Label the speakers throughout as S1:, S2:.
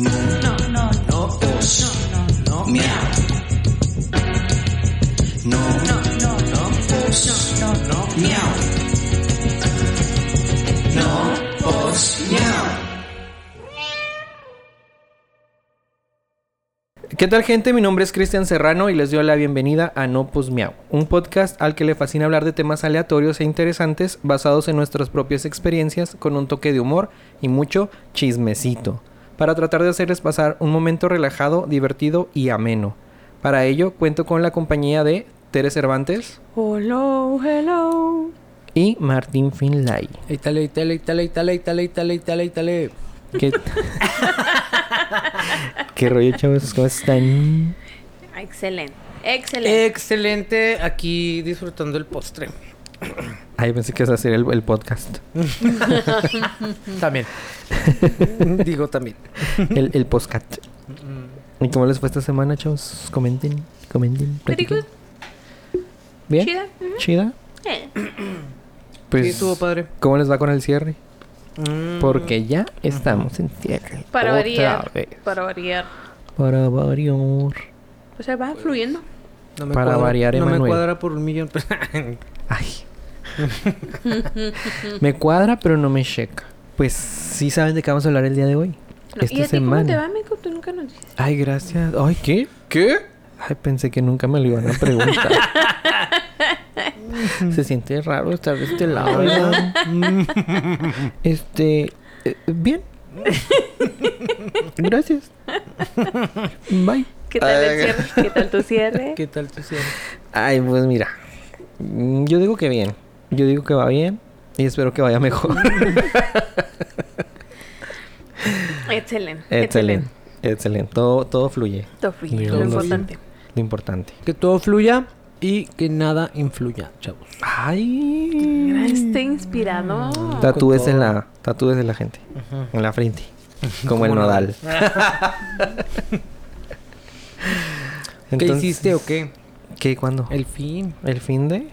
S1: No, no, no, no, no, no, miau. No, no, no, no, no, no, miau. No, miau.
S2: ¿Qué tal gente? Mi nombre es Cristian Serrano y les doy la bienvenida a No Pues Miau, un podcast al que le fascina hablar de temas aleatorios e interesantes basados en nuestras propias experiencias con un toque de humor y mucho chismecito, para tratar de hacerles pasar un momento relajado, divertido y ameno. Para ello cuento con la compañía de Tere Cervantes
S3: Hello, hello.
S2: y Martín Finlay.
S4: Itale, itale, itale, itale, itale, itale, itale, itale.
S2: ¿Qué, ¿Qué rollo chavos? ¿Cómo están?
S3: Excelente. Excelente.
S4: Excelente, aquí disfrutando el postre.
S2: Ay, pensé que ibas a hacer el, el podcast.
S4: También. Digo también.
S2: El, el podcast. ¿Y cómo les fue esta semana, chavos? Comenten, comenten. Platiquen.
S3: good.
S2: ¿Bien?
S3: Chida. ujú.
S2: ¿Chida?
S3: Eh.
S2: Pues,
S4: Sí, estuvo padre.
S2: ¿cómo les va con el cierre?
S4: Mm.
S2: Porque ya estamos en cierre.
S3: Para
S2: Otra
S3: variar.
S2: vez.
S3: Para variar.
S2: Para variar.
S3: O sea, va fluyendo.
S4: No me
S2: para
S4: cuadra-
S2: variar,
S4: No me
S2: Emanuel.
S4: cuadra por un millón.
S2: Ay. me cuadra, pero no me checa. Pues sí saben de qué vamos a hablar el día de hoy.
S3: No,
S2: Esta
S3: ¿Y a ti cómo te va, Mico? Tú nunca nos dices.
S2: Ay, gracias. Ay, ¿qué? ¿Qué? Ay, pensé que nunca me lo iban a preguntar. Se siente raro estar de este lado, ¿verdad? este... eh, bien. Gracias. Bye.
S3: ¿Qué tal el cierre? ¿Qué tal tu cierre?
S4: ¿Qué tal tu cierre?
S2: Ay, pues mira. mm, Yo digo que bien. Yo digo que va bien. Y espero que vaya mejor.
S3: Excelente.
S2: Excelente. Excelente. Todo, todo fluye.
S3: Todo fluye, Lo importante.
S2: Lo importante.
S4: Que todo fluya y que nada influya, chavos.
S2: Ay.
S3: Este inspirado.
S2: Tatúes
S4: Con
S2: en la, tatúes en la gente. En la frente. Como el nodal.
S4: ¿Qué
S2: Entonces,
S4: hiciste o qué?
S2: ¿Qué? ¿Cuándo?
S4: El fin.
S2: ¿El fin de?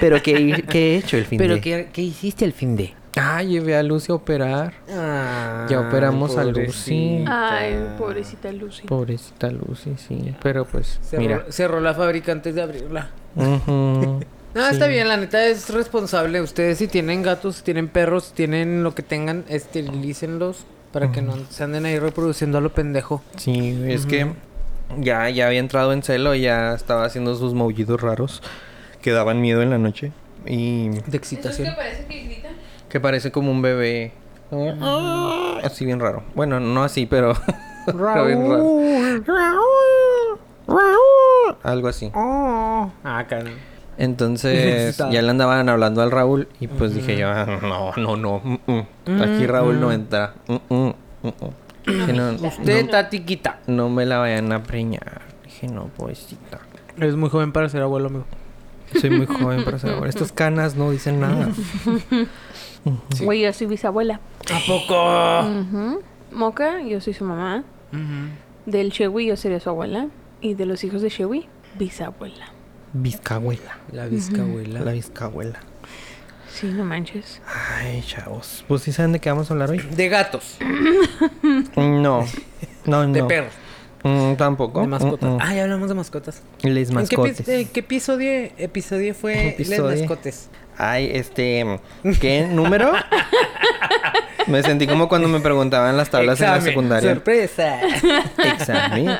S2: ¿Pero qué, qué he hecho el fin
S4: ¿Pero
S2: de?
S4: qué, qué hiciste el fin de?
S2: Ah, llevé a Lucy a operar.
S4: Ah,
S2: Ya operamos a Lucy.
S3: Ay, pobrecita Lucy.
S2: Pobrecita Lucy, sí. Pero pues,
S4: Cerró,
S2: mira.
S4: cerró la fábrica antes de abrirla. No,
S2: Sí.
S4: está bien, la neta es responsable. Ustedes si tienen gatos, si tienen perros, si tienen lo que tengan, esterilícenlos para que no se anden ahí reproduciendo a lo pendejo.
S2: Sí, es que ya, ya había entrado en celo y ya estaba haciendo sus maullidos raros que daban miedo en la noche. Y
S4: De excitación.
S3: parece que grita?
S2: que parece como un bebé. Ah, Así bien raro. Bueno, no así, pero... bien raro. Algo así.
S4: Ah, caray.
S2: Entonces
S4: Está.
S2: ya le andaban hablando al Raúl y pues dije yo, "Ah, no, no, no. mm, mm. Aquí Raúl no entra. Mm, mm, mm, mm". Dije, no,
S4: Usted,
S2: no,
S4: Tati, quita.
S2: no me la vayan a preñar. Dije, no, pobrecita.
S4: Eres muy joven para ser abuelo, amigo.
S2: Soy muy joven para ser abuela. Estas canas no dicen nada.
S3: Güey, yo soy bisabuela.
S4: ¿A poco?
S3: Ujú. Moca, yo soy su mamá. Del Chewi, yo sería su abuela. Y de los hijos de Chewi, bisabuela.
S2: Vizcahuela.
S4: La bizcabuela.
S2: La vizcahuela.
S3: Sí, no manches.
S2: Ay, chavos. Pues sí saben de qué vamos a hablar hoy.
S4: De gatos.
S2: No. No, no.
S4: De perros.
S2: Mm, tampoco.
S4: De mascotas.
S2: Mm, mm.
S4: Ah, ya hablamos de mascotas.
S2: Les
S4: ¿En qué,
S2: mascotes.
S4: eh, qué episodio, episodio fue
S2: Episodio.
S4: Les mascotes?
S2: Ay, este. ¿Qué número? me sentí como cuando me preguntaban las tablas en la secundaria.
S4: Sorpresa.
S2: Examen.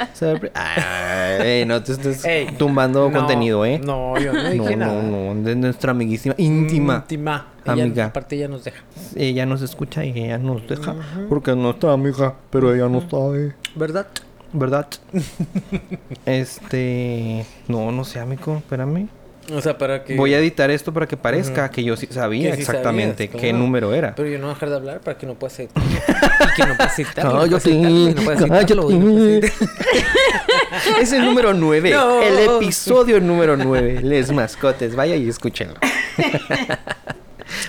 S2: Ay, no te estés
S4: Ey,
S2: tumbando
S4: no,
S2: contenido, ¿eh?
S4: No, yo no
S2: no,
S4: dije
S2: no,
S4: nada.
S2: no, De nuestra amiguísima, íntima.
S4: Íntima. Ella,
S2: Amiga.
S4: Aparte ella nos deja.
S2: Ella nos escucha y ella nos deja. Porque no está amiga, pero ella no sabe.
S4: ¿Verdad?
S2: ¿Verdad? este. No, no sé, amigo. Espérame.
S4: O sea, para que...
S2: Voy a editar esto para que parezca que yo sí sabía
S4: Que sí
S2: exactamente
S4: sabías,
S2: qué
S4: claro.
S2: número era.
S4: Pero yo no voy a dejar de hablar para que no puedas editar. y que no puedas editar.
S2: Cállate,
S4: No puedes editarlo. y no puedes editarlo.
S2: Es el número 9.
S4: No.
S2: El episodio número 9. Les mascotes. Vaya y escúchenlo.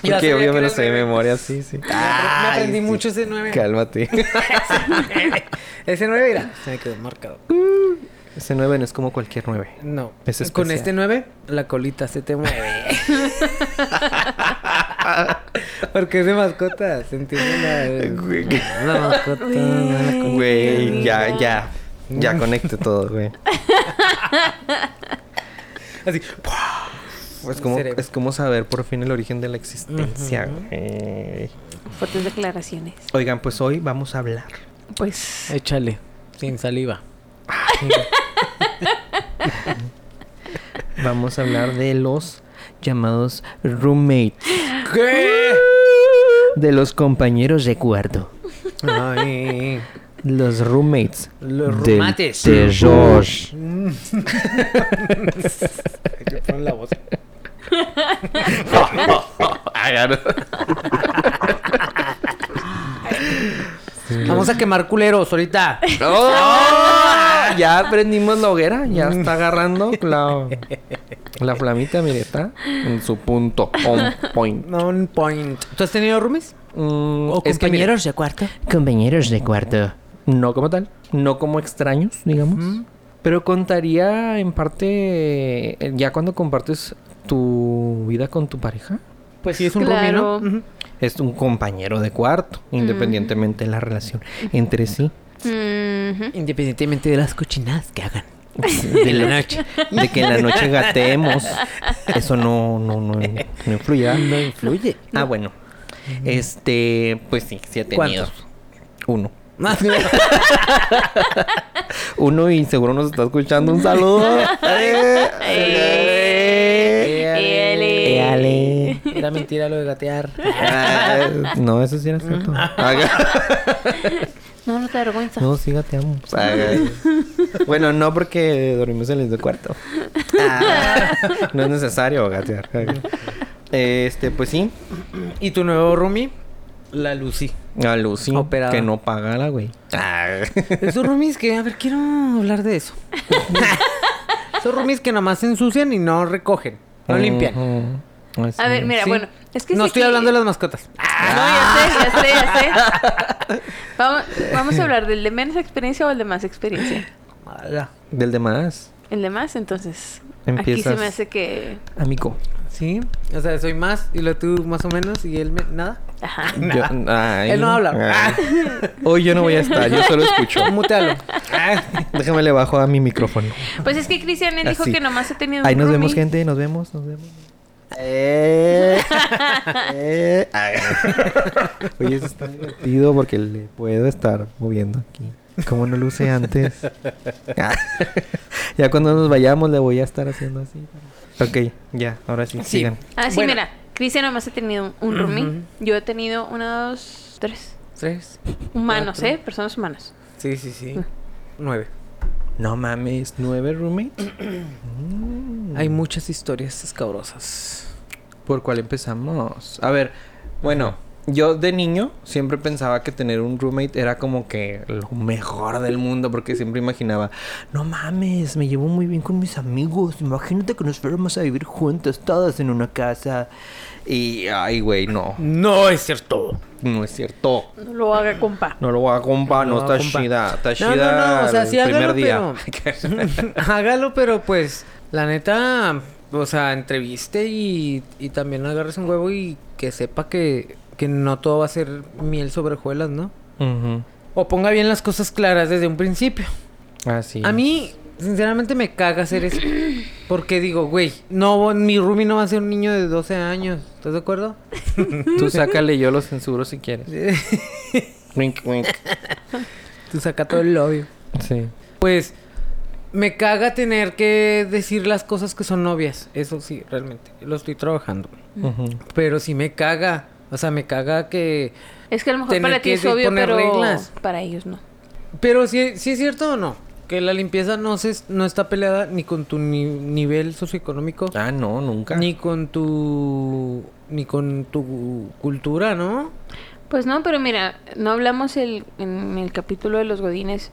S2: Porque
S4: que
S2: me
S4: era
S2: lo sé de memoria, sí, sí.
S4: Me aprendí
S2: sí.
S4: mucho ese 9.
S2: Cálmate.
S4: ese 9, mira, se me quedó marcado.
S2: Ese 9 no es como cualquier 9.
S4: No.
S2: Es
S4: Con este 9, la colita se te mueve. Porque es de mascotas, ¿entiendes? La,
S2: Güey.
S4: la mascota. la colita.
S2: Güey. Ya, ya. Ya conecte todo, güey.
S4: Así.
S2: Es como, es como saber por fin el origen de la existencia, güey.
S3: Fuertes declaraciones.
S2: Oigan, pues hoy vamos a hablar.
S3: Pues.
S4: Échale. Sin saliva.
S2: Vamos a hablar de los llamados roommates.
S4: ¿Qué?
S2: De los compañeros de cuarto.
S4: Ay.
S2: Los roommates.
S4: Los ponen la voz. Vamos a quemar culeros ahorita.
S2: ¡Oh! Ya aprendimos la hoguera. Ya está agarrando la, la flamita, mire, está en su punto. On point.
S4: On point. ¿Tú has tenido roomies?
S2: Mm,
S4: ¿O
S2: es que, mire,
S4: compañeros de cuarto?
S2: compañeros de cuarto. No como tal. No como extraños, digamos. Pero contaría en parte ya cuando compartes tu vida con tu pareja.
S4: Pues sí, es un
S3: Claro.
S4: roomie, ¿no?
S2: Es un compañero de cuarto, independientemente de la relación entre sí.
S3: ujú.
S4: Independientemente de las cochinadas que hagan.
S2: De la noche. De que en la noche gateemos. Eso no, no, no, no influye.
S4: No influye.
S2: Ah, bueno. Este, pues sí, sí he tenido.
S4: ¿Cuántos?
S2: Uno. Uno y seguro nos está escuchando. Un saludo.
S4: Era mentira lo de gatear.
S2: Ah, No, eso sí era cierto.
S3: No, no te da vergüenza.
S2: No, sí gateamos. Bueno, no porque dormimos en el mismo cuarto. Ah, No es necesario gatear. Este, pues sí.
S4: ¿Y tu nuevo roomie? La Lucy.
S2: A Lucy,
S4: Operada.
S2: que no paga la güey.
S4: Esos roomies que, a ver, quiero hablar de eso. Esos roomies que nomás se ensucian y no recogen. No limpian.
S3: A ver, mira,
S4: Sí.
S3: bueno, es que
S4: no
S3: sí
S4: estoy
S3: que-
S4: hablando de las mascotas.
S3: Ah, no, ya sé, ya sé, ya sé. Vamos, vamos a hablar del de menos experiencia o el de más experiencia.
S4: Ala.
S2: Del demás,
S3: El de más, entonces. Aquí
S2: Empiezas.
S3: se me hace que.
S2: amigo.
S4: Sí, o sea, soy más y lo tú más o menos y él me... nada.
S3: Ajá.
S2: Yo- ay.
S4: Él no habla.
S2: Ay. Hoy yo no voy a estar, yo solo escucho.
S4: Mutealo.
S2: Déjame le bajo a mi micrófono.
S3: Pues es que Cristian él dijo que nomás ha tenido.
S2: Ahí
S3: un
S2: nos vemos, gente, nos vemos, nos vemos. Eh, eh, ay. Oye, eso está divertido porque le puedo estar moviendo aquí. Como no lo usé antes. Ah. ya cuando nos vayamos le voy a estar haciendo así. Ok, ya, ahora sí,
S4: Sí.
S2: sigan.
S3: Ah, sí,
S4: Bueno.
S3: mira. Cristian nomás ha tenido un roomie. Yo he tenido una, dos, tres.
S4: Tres.
S3: Humanos,
S4: Cuatro.
S3: ¿eh? Personas humanas.
S4: Sí, sí, sí. Nueve.
S2: No mames, nueve roommates.
S4: Hay muchas historias escabrosas.
S2: ¿Por cuál empezamos? A ver, bueno, yo de niño siempre pensaba que tener un roommate era como que lo mejor del mundo porque siempre imaginaba, no mames, me llevo muy bien con mis amigos, imagínate que nos fuéramos a vivir juntos todos en una casa. Y, ay, güey, no,
S4: No es cierto.
S2: no es cierto.
S3: No lo haga, compa.
S2: No lo voy a comprar, no,
S4: No,
S2: está
S4: compa.
S2: chida, está
S4: No,
S2: chida
S4: no, no, o sea,
S2: el
S4: sí
S2: primer
S4: hágalo,
S2: día.
S4: Hágalo, pero pues, la neta, o sea, entreviste y, y también agarres un huevo y que sepa que, que no todo va a ser miel sobre hojuelas, ¿no? O ponga bien las cosas claras desde un principio.
S2: Así.
S4: A mí, sinceramente, me caga hacer eso. Porque digo, güey, no, mi roomie no va a ser un niño de 12 años. ¿Estás de acuerdo?
S2: Tú sácale, yo lo censuro si quieres. Wink, wink.
S4: Tú saca todo el odio.
S2: Sí.
S4: Pues me caga tener que decir las cosas que son obvias. Eso sí, realmente. Lo estoy trabajando. Pero sí me caga. O sea, me caga que...
S3: Es que a lo mejor
S4: Tener
S3: para ti
S4: que
S3: es obvio,
S4: poner
S3: pero
S4: reglas.
S3: para ellos no.
S4: Pero sí, sí es cierto o no. Que la limpieza no se no está peleada ni con tu ni- nivel socioeconómico.
S2: Ah, no, nunca.
S4: Ni con tu... Ni con tu cultura, ¿no?
S3: Pues no, pero mira, no hablamos el, en el capítulo de los godines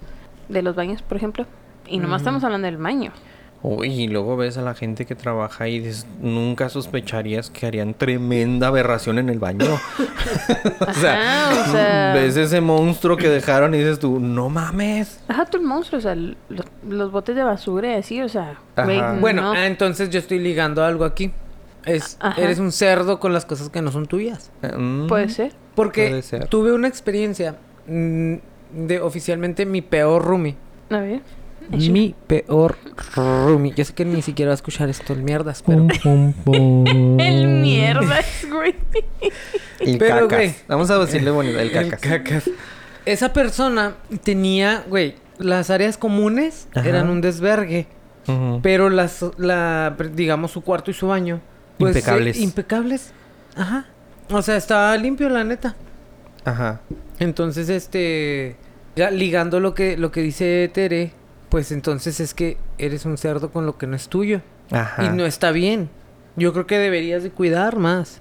S3: de los baños, por ejemplo. Y nomás estamos hablando del baño.
S2: Uy, y luego ves a la gente que trabaja y dices, nunca sospecharías que harían tremenda aberración en el baño. o, sea,
S3: Ajá, o sea-
S2: ves ese monstruo que dejaron y dices tú, no mames.
S3: Ajá, tú el monstruo, o sea, los, los botes de basura y así, o sea,
S4: Bueno,
S3: no.
S4: ah, entonces yo estoy ligando algo aquí. Es,
S3: Ajá.
S4: eres un cerdo con las cosas que no son tuyas.
S2: Mm,
S3: puede ser.
S4: Porque
S2: Puede ser.
S4: tuve una experiencia. mm, de oficialmente mi peor roomie.
S3: A ver.
S4: Mi peor roomie. Yo sé que ni siquiera va a escuchar esto el mierdas, pero...
S3: El mierda, güey.
S2: El
S4: Pero,
S2: cacas.
S4: güey.
S2: Vamos a decirle bonito, el
S4: El
S2: cacas.
S4: Esa persona tenía, güey, las áreas comunes
S2: Ajá.
S4: eran un desvergue. Pero las, la, digamos, su cuarto y su baño. pues,
S2: Impecables.
S4: eh, impecables. Ajá. O sea, estaba limpio, la neta.
S2: Ajá.
S4: Entonces, este. ligando lo que, lo que dice Tere, pues entonces es que eres un cerdo con lo que no es tuyo.
S2: Ajá.
S4: Y no está bien. Yo creo que deberías de cuidar más.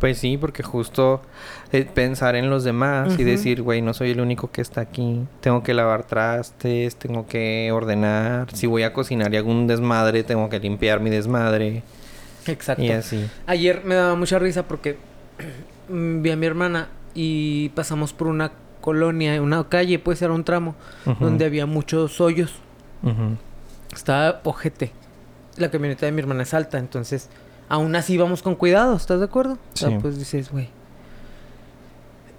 S2: Pues sí, porque justo eh, pensar en los demás y decir, güey, no soy el único que está aquí. Tengo que lavar trastes, tengo que ordenar. Si voy a cocinar y hago un desmadre, tengo que limpiar mi desmadre.
S4: Exacto.
S2: Y así.
S4: Ayer me daba mucha risa porque vi a mi hermana y pasamos por una colonia, una calle, pues era un tramo, donde había muchos hoyos. Estaba ojete. La camioneta de mi hermana es alta, entonces aún así vamos con cuidado, ¿estás de acuerdo? O sea,
S2: Sí.
S4: pues dices, güey.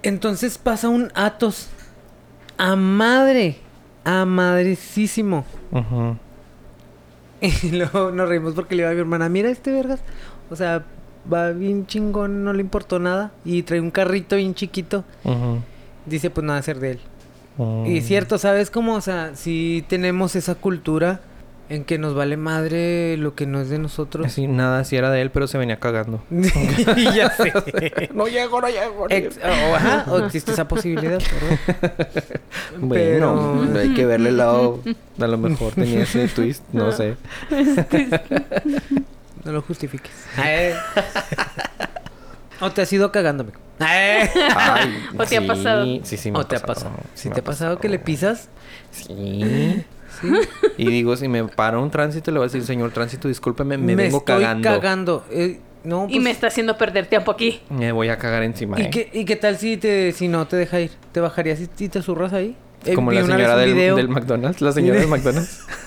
S4: Entonces pasa un Atos a madre, a madrecísimo.
S2: Ujú.
S4: Y luego nos reímos porque le iba a mi hermana, mira este vergas. O sea, va bien chingón, no le importó nada. Y trae un carrito bien chiquito.
S2: Ujú.
S4: Dice, pues nada, hacer de él.
S2: Mm.
S4: Y cierto, ¿sabes cómo? O sea, si tenemos esa cultura en que nos vale madre lo que no es de nosotros.
S2: Así, nada, si era de él, pero se venía cagando.
S4: y ya sé.
S2: no llego, no llego.
S4: Ex- o, ajá, o existe esa posibilidad, ¿verdad?
S2: Bueno,
S4: Pero-
S2: hay que verle el lado. A lo mejor tenía ese twist, no sé.
S4: No lo justifiques. o te has ido cagando, amigo.
S2: Ay,
S3: ¿O te ha pasado?
S2: Sí, sí, me
S4: o te ha pasado. Si te ha pasado que le pisas,
S2: Sí.
S4: sí.
S2: Y digo, si me para un tránsito, le voy a decir, señor tránsito, discúlpeme, me, vengo
S4: estoy
S2: cagando.
S4: cagando. Eh, no,
S3: Y
S4: pues,
S3: me está haciendo perder tiempo aquí.
S2: Me voy a cagar encima.
S4: ¿Y
S2: eh.
S4: qué, ¿Y qué tal si te si no te deja ir? ¿Te bajarías y, y te zurras ahí? Eh,
S2: Como
S4: vi
S2: la señora del, del McDonald's. La señora del McDonald's.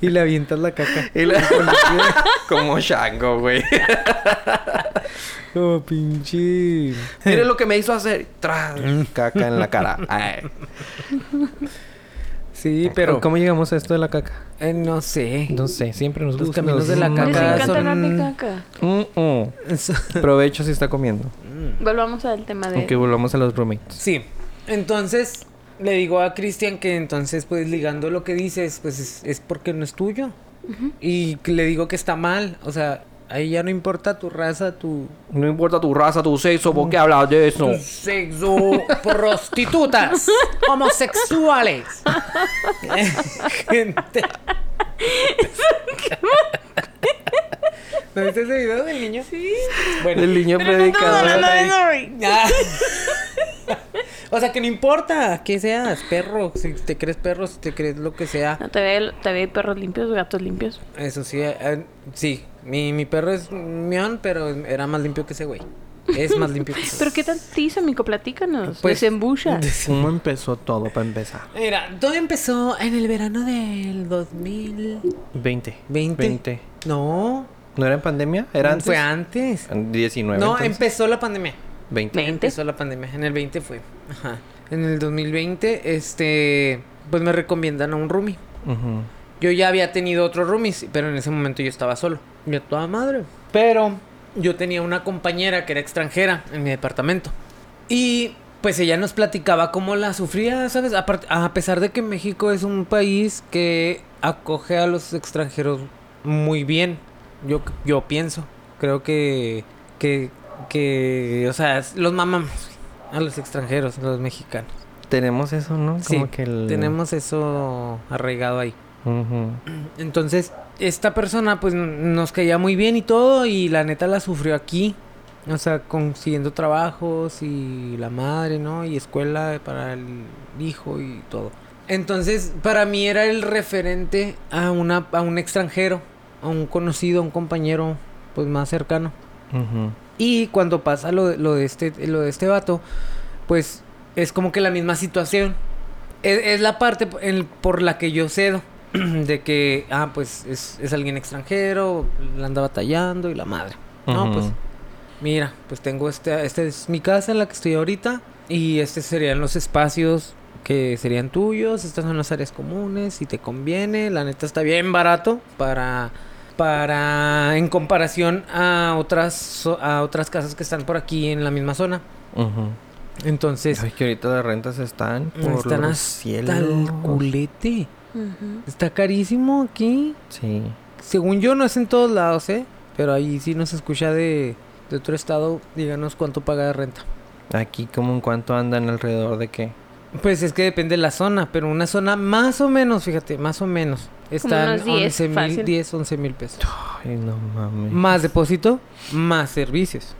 S4: y le avientas la caca.
S2: Y la- Como Shango, güey.
S4: Oh, pinche.
S2: Mire lo que me hizo hacer. Tras, caca en la cara. Ay.
S4: Sí, pero
S2: ¿Cómo llegamos a esto de la caca?
S4: eh, no sé.
S2: No sé, siempre nos
S4: Los
S2: gusta.
S4: caminos de la
S2: Mm,
S3: Les
S4: caca
S3: encanta
S4: son-
S3: de caca.
S2: mm, mm. Provecho si está comiendo.
S3: Volvamos al tema de...
S2: Aunque volvamos a los roommates.
S4: Sí. Entonces, le digo a Cristian que entonces, pues ligando lo que dices, pues es, es porque no es tuyo. Y le digo que está mal. O sea, ahí ya no importa tu raza, tu,
S2: No importa tu raza, tu sexo, ¿por qué hablas de eso?
S4: tu sexo, prostitutas, homosexuales. Gente. ¿No viste ese video del niño? Sí. Bueno,
S2: El niño
S3: no
S2: predicador.
S3: hablando de eso, güey.
S4: Ah. o sea, que no importa que seas perro, si te crees perro, si te crees lo que sea.
S3: No, te ve, te ve perros limpios, gatos limpios.
S4: Eso sí, eh, sí. Mi, mi perro es mión, pero era más limpio que ese güey. Es más limpio que ese
S3: Pero qué tal te hizo, mico? Platícanos.
S4: Pues-
S3: Desembucha.
S2: ¿Cómo empezó todo para empezar?
S4: Mira, todo empezó en el verano del 2020.
S2: 20.
S4: 20.
S2: 20.
S4: No,
S2: ¿No era en pandemia? ¿Era antes?
S4: fue antes.
S2: 19.
S4: No,
S2: entonces.
S4: empezó la pandemia.
S2: 20.
S3: Ve-
S4: Empezó la pandemia. En el 20 fue. Ajá. En el 2020, este, pues me recomiendan a un roomie.
S2: Ujú.
S4: Yo ya había tenido otros roomies, pero en ese momento yo estaba solo. Yo toda madre. Pero yo tenía una compañera que era extranjera en mi departamento. Y pues ella nos platicaba cómo la sufría, ¿sabes? Apart- a pesar de que México es un país que acoge a los extranjeros muy bien. Yo, yo pienso. Creo que, que, que, o sea, los mamamos a los extranjeros, a los mexicanos.
S2: Tenemos eso, ¿no?
S4: Sí,
S2: Como que el...
S4: tenemos eso arraigado ahí. Entonces, esta persona pues nos caía muy bien y todo y la neta la sufrió aquí. O sea, consiguiendo trabajos y la madre, ¿no? Y escuela para el hijo y todo. Entonces, para mí era el referente a, una, a un extranjero, a un conocido, a un compañero pues más cercano. Y cuando pasa lo, de- lo de este lo de este vato, pues es como que la misma situación. Es, es la parte en- por la que yo cedo. De que, ah, pues es, es alguien extranjero, la anda batallando y la madre. No, pues mira, pues tengo este, esta es mi casa en la que estoy ahorita. Y estos serían los espacios que serían tuyos. Estas son las áreas comunes. Si te conviene. La neta está bien barato para... Para... En comparación a otras... A otras casas que están por aquí en la misma zona.
S2: Ujú.
S4: Entonces...
S2: Ay, que ahorita las rentas están por
S4: están
S2: los cielos.
S4: el culete. Está carísimo aquí.
S2: Sí.
S4: Según yo, no es en todos lados, ¿eh? Pero ahí sí nos escucha de, de otro estado. Díganos cuánto paga de renta.
S2: Aquí como en cuánto andan alrededor de qué.
S4: Pues es que depende de la zona, pero una zona más o menos, fíjate, más o menos. Están
S3: unos 10,
S4: 11 mil,
S3: fácil.
S4: 10, 11 mil pesos.
S2: Ay, no mames.
S4: Más depósito, más servicios.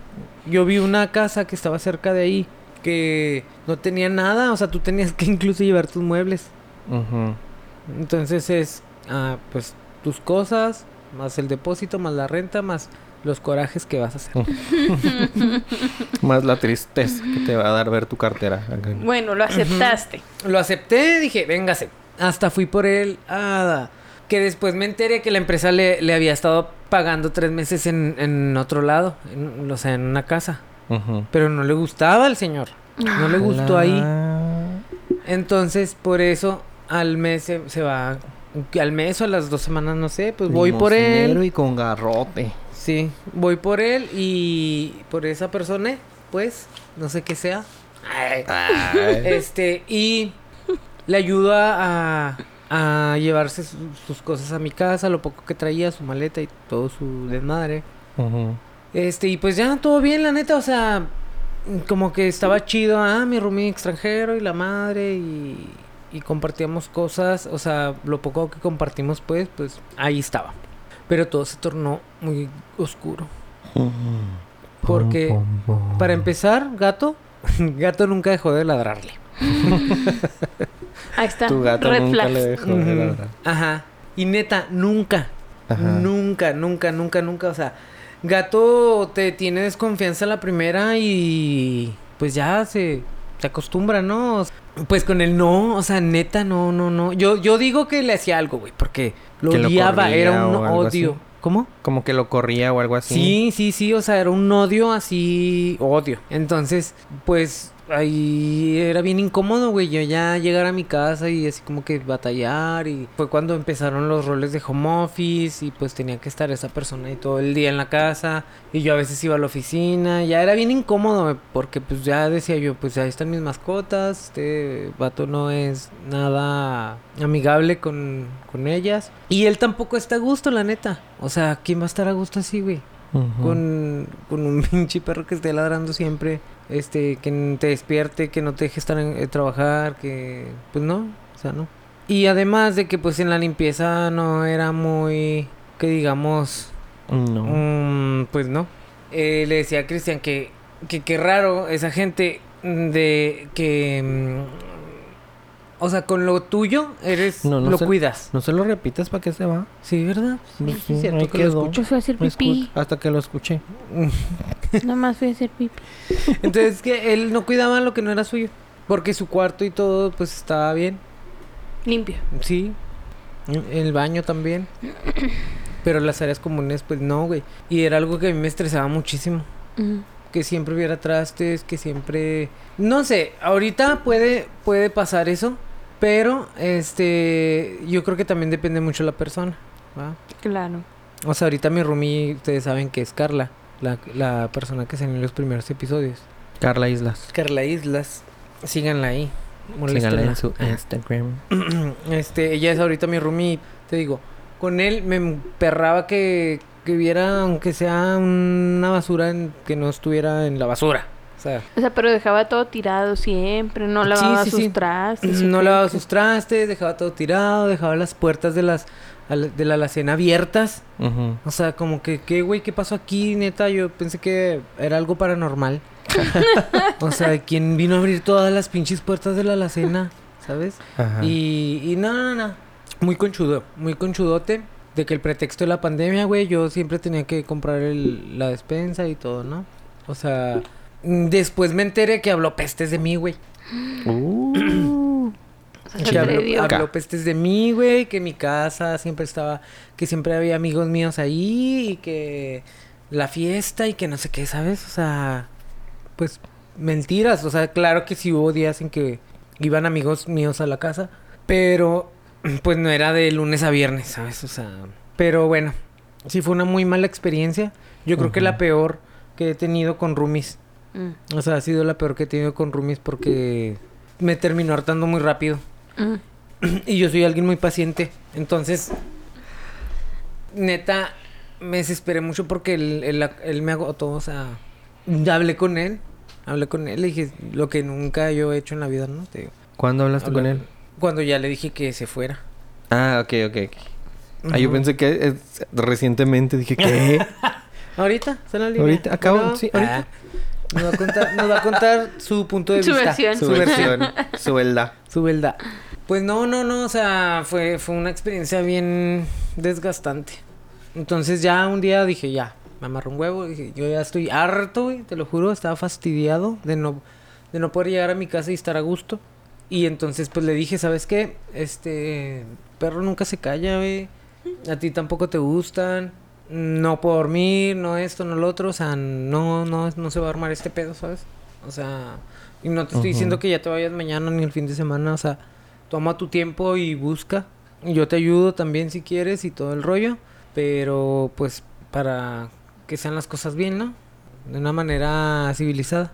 S4: Yo vi una casa que estaba cerca de ahí que no tenía nada, o sea, tú tenías que incluso llevar tus muebles. Entonces es, ah, pues, tus cosas, más el depósito, más la renta, más los corajes que vas a hacer.
S2: Más la tristeza que te va a dar ver tu cartera.
S3: Bueno, lo aceptaste.
S4: Lo acepté, dije, véngase. Hasta fui por él. Ah, que después me enteré que la empresa le, le había estado pagando tres meses en, en otro lado, en- o sea, en una casa. Pero no le gustaba al señor. No le gustó ahí.
S2: La-
S4: Entonces, por eso, al mes se, se va. Al mes o a las dos semanas, no sé, pues voy por él.
S2: y con garrote.
S4: Sí, voy por él y por esa persona, pues, no sé qué sea. Este, y le ayudo a, a llevarse su- sus cosas a mi casa, lo poco que traía, su maleta y todo su desmadre. Este, y pues ya todo bien, la neta, o sea, como que estaba chido, ah, mi roomie extranjero y la madre y, y compartíamos cosas, o sea, lo poco que compartimos, pues, pues ahí estaba. Pero todo se tornó muy oscuro. Porque. Para empezar, gato, gato nunca dejó de ladrarle.
S3: Ahí está.
S2: Tu gato
S3: Red
S2: nunca
S3: flags.
S2: le dejó de
S4: Ujú.
S2: ladrar.
S4: Ajá. Y neta, nunca.
S2: Ajá.
S4: Nunca, nunca, nunca, nunca. O sea, gato te tiene desconfianza la primera y pues ya se, se acostumbra, ¿no? Pues con el no, o sea, neta, no, no, no. Yo, yo digo que le hacía algo, güey, porque lo
S2: Que
S4: odiaba, era un odio.
S2: así.
S4: ¿Cómo?
S2: Como que lo corría o algo así.
S4: Sí, sí, sí, o sea, era un odio así, odio. Entonces, pues ahí era bien incómodo, güey, yo ya llegar a mi casa y así como que batallar y fue cuando empezaron los roles de home office y pues tenía que estar esa persona ahí todo el día en la casa y yo a veces iba a la oficina, ya era bien incómodo güey, porque pues ya decía yo, pues ahí están mis mascotas, este vato no es nada amigable con, con ellas y él tampoco está a gusto, la neta. O sea, ¿quién va a estar a gusto así, güey? Con, con un pinche perro que esté ladrando siempre, este, que te despierte, que no te deje estar en, eh, trabajar, que pues no, o sea, no. Y además de que pues en la limpieza no era muy, que digamos,
S2: No.
S4: mm, pues no. Eh, le decía a Cristian que, que qué raro esa gente de que, mm, o sea, con lo tuyo eres,
S2: No, no
S4: lo
S2: sé.
S4: cuidas.
S2: No se lo repites para que se va.
S4: Sí, ¿verdad?
S2: Pues
S4: sí,
S2: sí,
S4: es cierto lo escucho.
S3: Fui a hacer pipí.
S2: escu- Hasta que lo escuché.
S3: Nada más fui a hacer pipí.
S4: Entonces que él no cuidaba lo que no era suyo. Porque su cuarto y todo pues estaba bien.
S3: Limpio.
S4: Sí. El baño también. Pero las áreas comunes pues no, güey. Y era algo que a mí me estresaba muchísimo. Que siempre hubiera trastes, que siempre... No sé, ahorita puede, puede pasar eso. Pero, este... Yo creo que también depende mucho de la persona. ¿va?
S3: Claro.
S4: O sea, ahorita mi roomie, ustedes saben que es Carla. La, la persona que salió en los primeros episodios.
S2: Carla Islas.
S4: Carla Islas. Síganla ahí.
S2: Síganla en su Instagram.
S4: Este, ella es ahorita mi roomie. Te digo, con él me emperraba que, que viera, aunque sea una basura, en- que no estuviera en la basura. O sea,
S3: O sea, pero dejaba todo tirado siempre. No lavaba
S4: sí,
S3: sus
S4: sí.
S3: trastes.
S4: no lavaba sus trastes, dejaba todo tirado, dejaba las puertas de las al- de la alacena abiertas. O sea, como que, ¿qué, güey? ¿Qué pasó aquí? Neta, yo pensé que era algo paranormal. o sea, ¿quién vino a abrir todas las pinches puertas de la alacena? ¿Sabes?
S2: Ajá.
S4: Y, y no, no, no. Muy conchudo, muy conchudote. De que el pretexto de la pandemia, güey, yo siempre tenía que comprar el- la despensa y todo, ¿no? O sea, después me enteré que habló pestes de mí, güey.
S2: Uh.
S4: Que habló, habló pestes de mí, güey, que mi casa siempre estaba, que siempre había amigos míos ahí y que la fiesta y que no sé qué, ¿sabes? O sea, pues mentiras. O sea, claro que sí hubo días en que iban amigos míos a la casa, pero pues no era de lunes a viernes, ¿sabes? O sea, pero bueno, sí fue una muy mala experiencia. Yo creo que la peor que he tenido con roomies.
S3: Mm,
S4: O sea, ha sido la peor que he tenido con roomies porque me terminó hartando muy rápido.
S3: mm.
S4: Y yo soy alguien muy paciente. Entonces, neta, me desesperé mucho porque él, él- él me agotó. O sea, ya hablé con él. Hablé con él. Le dije lo que nunca yo he hecho en la vida, ¿no? Te digo.
S2: ¿Cuándo hablaste con él?
S4: Cuando ya le dije que se fuera.
S2: Ah, ok, ok, ok. Ah, yo pensé que eh, recientemente dije que...
S4: ¿Ahorita? ¿Está en la línea?
S2: Ahorita, acabo, sí, ahorita.
S4: Ah, nos, va a contar, nos va a contar su punto de
S3: Su
S4: vista.
S3: versión.
S2: su versión, su verdad.
S4: Su verdad. Pues no, no, no, o sea, fue, fue una experiencia bien desgastante. Entonces ya un día dije, ya, me amarró un huevo, dije, yo ya estoy harto, güey, te lo juro, estaba fastidiado de no, de no poder llegar a mi casa y estar a gusto. Y entonces pues le dije, ¿sabes qué? Este perro nunca se calla, güey. A ti tampoco te gustan. No puedo dormir, no esto, no lo otro. O sea, no, no, no se va a armar este pedo, ¿sabes? O sea, y no te estoy diciendo que ya te vayas mañana ni el fin de semana. O sea, toma tu tiempo y busca. Y Yo te ayudo también si quieres y todo el rollo. Pero pues para que sean las cosas bien, ¿no? De una manera civilizada.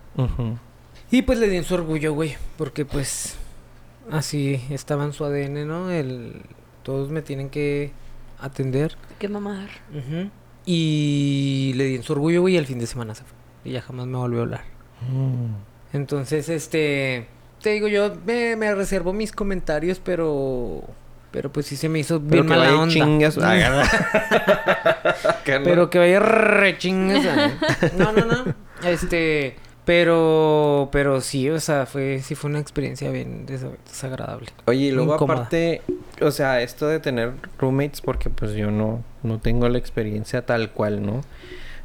S4: Y pues le di en su orgullo, güey. Porque pues así estaba en su ADN, ¿no? El, todos me tienen que atender.
S3: Qué mamadar.
S4: Ujú. Y le di en su orgullo, güey, y el fin de semana se fue. Y ya jamás me volvió a hablar.
S2: Mm.
S4: Entonces, este... Te digo, yo me, me reservo mis comentarios, pero... Pero pues sí se me hizo
S2: Pero
S4: bien
S2: que
S4: mala
S2: vaya
S4: onda.
S2: chingas. Que no.
S4: Pero que vaya re chingas. No, no, no. Este... Pero... Pero sí, o sea, fue... Sí fue una experiencia bien desa- desagradable.
S2: Oye, y luego
S4: Incómoda.
S2: aparte, o sea, esto de tener roommates, porque pues yo no, no tengo la experiencia tal cual, ¿no? O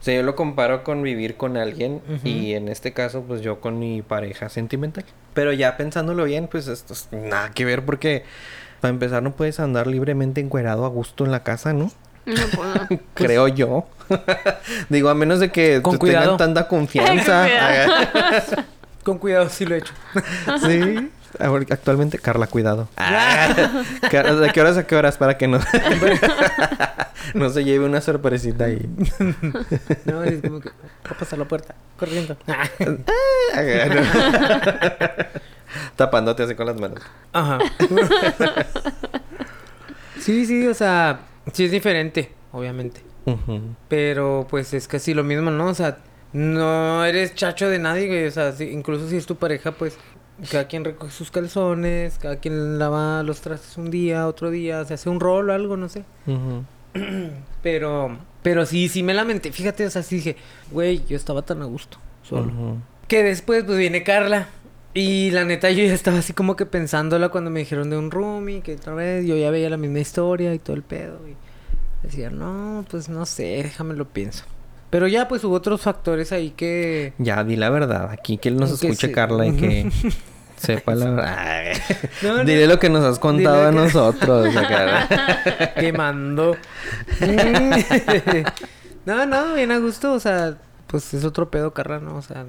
S2: sea, yo lo comparo con vivir con alguien y en este caso, pues yo con mi pareja sentimental. Pero ya pensándolo bien, pues esto es nada que ver porque para empezar no puedes andar libremente encuerado a gusto en la casa, ¿no?
S3: No puedo.
S2: Creo yo. Digo, a menos de que
S4: Con
S2: te
S4: cuidado.
S2: tengan tanta confianza.
S3: Con
S4: Con cuidado, sí lo he hecho.
S2: Sí. Actualmente, Carla, cuidado. Car- ¿De qué horas a qué horas? Para que no, no se lleve una sorpresita ahí.
S4: No, es como que... Va a pasar la puerta. Corriendo.
S2: Tapándote así con las manos.
S4: Ajá. sí, sí, o sea, sí es diferente, obviamente. Pero pues es casi lo mismo, ¿no? O sea, no eres chacho de nadie, güey. O sea, si- incluso si es tu pareja, pues cada quien recoge sus calzones, cada quien lava los trastes un día, otro día, se hace un rol o algo, no sé. Pero, pero sí, sí me lamenté. Fíjate, o sea, sí dije, güey, yo estaba tan a gusto, solo. Que después, pues viene Carla. Y la neta, yo ya estaba así como que pensándola cuando me dijeron de un roomie, que otra vez yo ya veía la misma historia y todo el pedo. Y decía, no, pues no sé, déjame lo pienso. Pero ya, pues hubo otros factores ahí que.
S2: Ya, di la verdad. Aquí que nos
S4: Que
S2: escuche. Carla y que sepa la verdad.
S4: No, no.
S2: Diré lo que nos has contado a
S4: que-
S2: nosotros. acá.
S4: quemando. no, no, bien a gusto, o sea, pues es otro pedo, Carla, ¿no? O sea,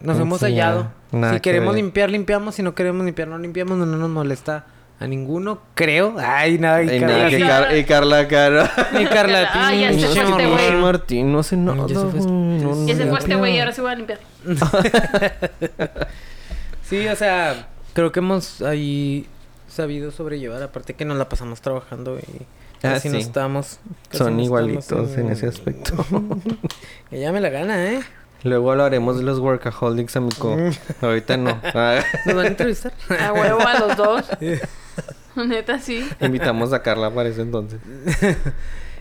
S4: nos
S2: Sí,
S4: hemos hallado. Si
S2: que
S4: queremos limpiar, limpiamos. Si no queremos limpiar, no limpiamos. No, no nos molesta a ninguno, creo. Ay, nada, y
S2: Y,
S4: Carla,
S2: nada, que
S4: sí.
S2: Car- y Carla, Carla.
S4: Y Carla,
S3: Ay, ya se fue este güey.
S2: Martín, no sé nada.
S4: Ya se fue este-
S2: güey, no, no
S3: Ya se fue este güey y ahora sí voy a limpiar.
S4: Sí, o sea, creo que hemos ahí sabido sobrellevar. Aparte que nos la pasamos trabajando y
S2: Ah,
S4: casi
S2: sí.
S4: no estamos. casi
S2: Son
S4: no
S2: igualitos
S4: estamos
S2: en ese aspecto.
S4: Que ya me la gana, ¿eh?
S2: Luego hablaremos de los workaholics, amigo. Ahorita no. Ah,
S4: ¿Nos van a entrevistar?
S3: A huevo a los dos. Neta, sí.
S2: Invitamos a Carla para ese entonces.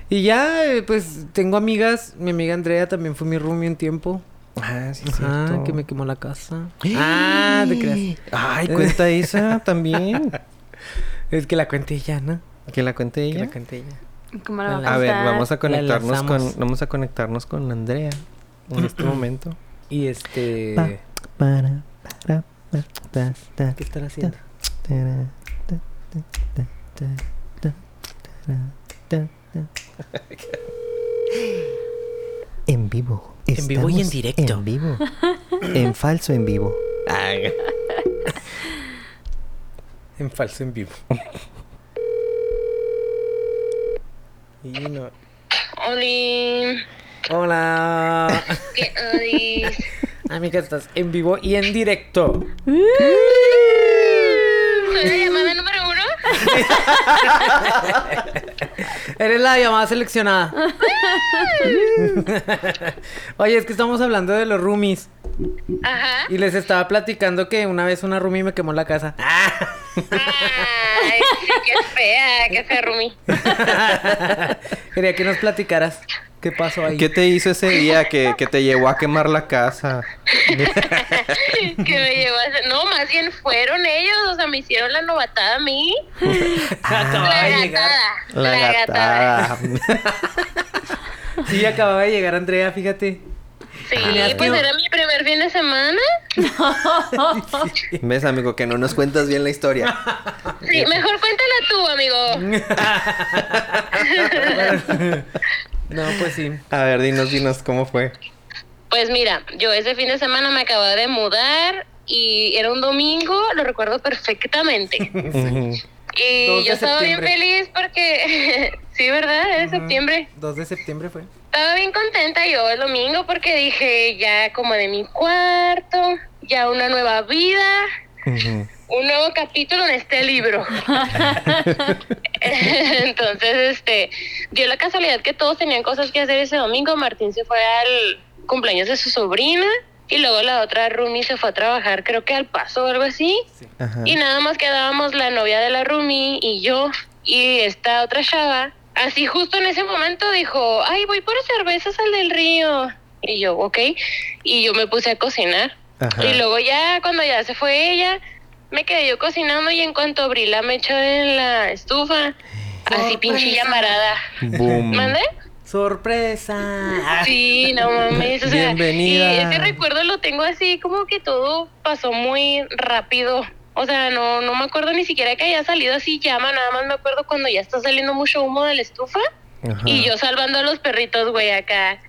S4: Y ya, eh, pues tengo amigas. Mi amiga Andrea también fue mi roomie un tiempo.
S2: Ah, sí,
S4: Ajá,
S2: cierto.
S4: que me quemó la casa. ah, te creas.
S2: Ay, cuenta esa también.
S4: Es que la cuente ella, ¿no?
S2: Que la cuente
S4: Que
S2: ella.
S4: la cuente ella.
S3: ¿Cómo la va a
S2: A ver, vamos a conectarnos con vamos a conectarnos con Andrea en este momento.
S4: Y este.
S2: Pa. Para, para, pa, ta, ta,
S4: ¿Qué estará haciendo?
S2: ta, En vivo.
S4: En vivo y en directo.
S2: En vivo. En falso en vivo.
S4: En falso en vivo. Y no-
S5: Oli,
S4: Hola.
S5: ¿qué odis?
S4: Amiga, estás en vivo y en directo.
S5: ¿Soy la llamada número uno?
S4: Eres la llamada seleccionada. Oye, es que estamos hablando de los roomies.
S5: Ajá.
S4: Y les estaba platicando que una vez una roomie me quemó la casa.
S5: Ay, sí, qué fea, qué fea, Rumi.
S4: Quería que nos platicaras qué pasó ahí.
S2: ¿Qué te hizo ese día que, que te llevó a quemar la casa?
S5: que me llevó a hacer... No, más bien fueron ellos, o sea, me hicieron la novatada a mí.
S4: Acababa
S5: La
S4: de
S5: gatada.
S2: La gatada.
S4: Sí, acababa de llegar Andrea, fíjate.
S5: Sí,
S4: Tenías
S5: pues era mi primer fin de semana.
S2: ¿Ves, amigo, que no nos cuentas bien la historia?
S5: Sí, mejor cuéntala tú, amigo.
S4: No, pues sí.
S2: A ver, dinos, dinos, ¿cómo fue?
S5: Pues mira, yo ese fin de semana me acababa de mudar y era un domingo, lo recuerdo perfectamente.
S2: Ujú.
S5: Y
S4: 2 de
S5: yo estaba bien feliz porque, sí, ¿verdad? Es septiembre.
S4: 2 de septiembre fue.
S5: Estaba bien contenta yo el domingo porque dije, ya como de mi cuarto, ya una nueva vida. Un nuevo capítulo en este libro. Entonces, este, dio la casualidad que todos tenían cosas que hacer ese domingo. Martín se fue al cumpleaños de su sobrina y luego la otra Rumi se fue a trabajar, creo que al paso o algo así. Y nada más quedábamos la novia de la Rumi y yo y esta otra chava. Así justo en ese momento dijo, ay, voy por cervezas al del río. Y yo, ok. Y yo me puse a cocinar.
S2: Ajá.
S5: Y luego ya, cuando ya se fue ella, me quedé yo cocinando y en cuanto abrí la mecha en la estufa, así pinche llamarada.
S2: Boom.
S5: ¿Mande?
S4: Sorpresa.
S5: Sí, no mames. O sea,
S2: Bienvenida.
S5: Y ese recuerdo lo tengo así como que todo pasó muy rápido. O sea, no, no me acuerdo ni siquiera que haya salido así llama, nada más me acuerdo cuando ya está saliendo mucho humo de la estufa.
S2: Ajá.
S5: Y yo salvando a los perritos, güey, acá.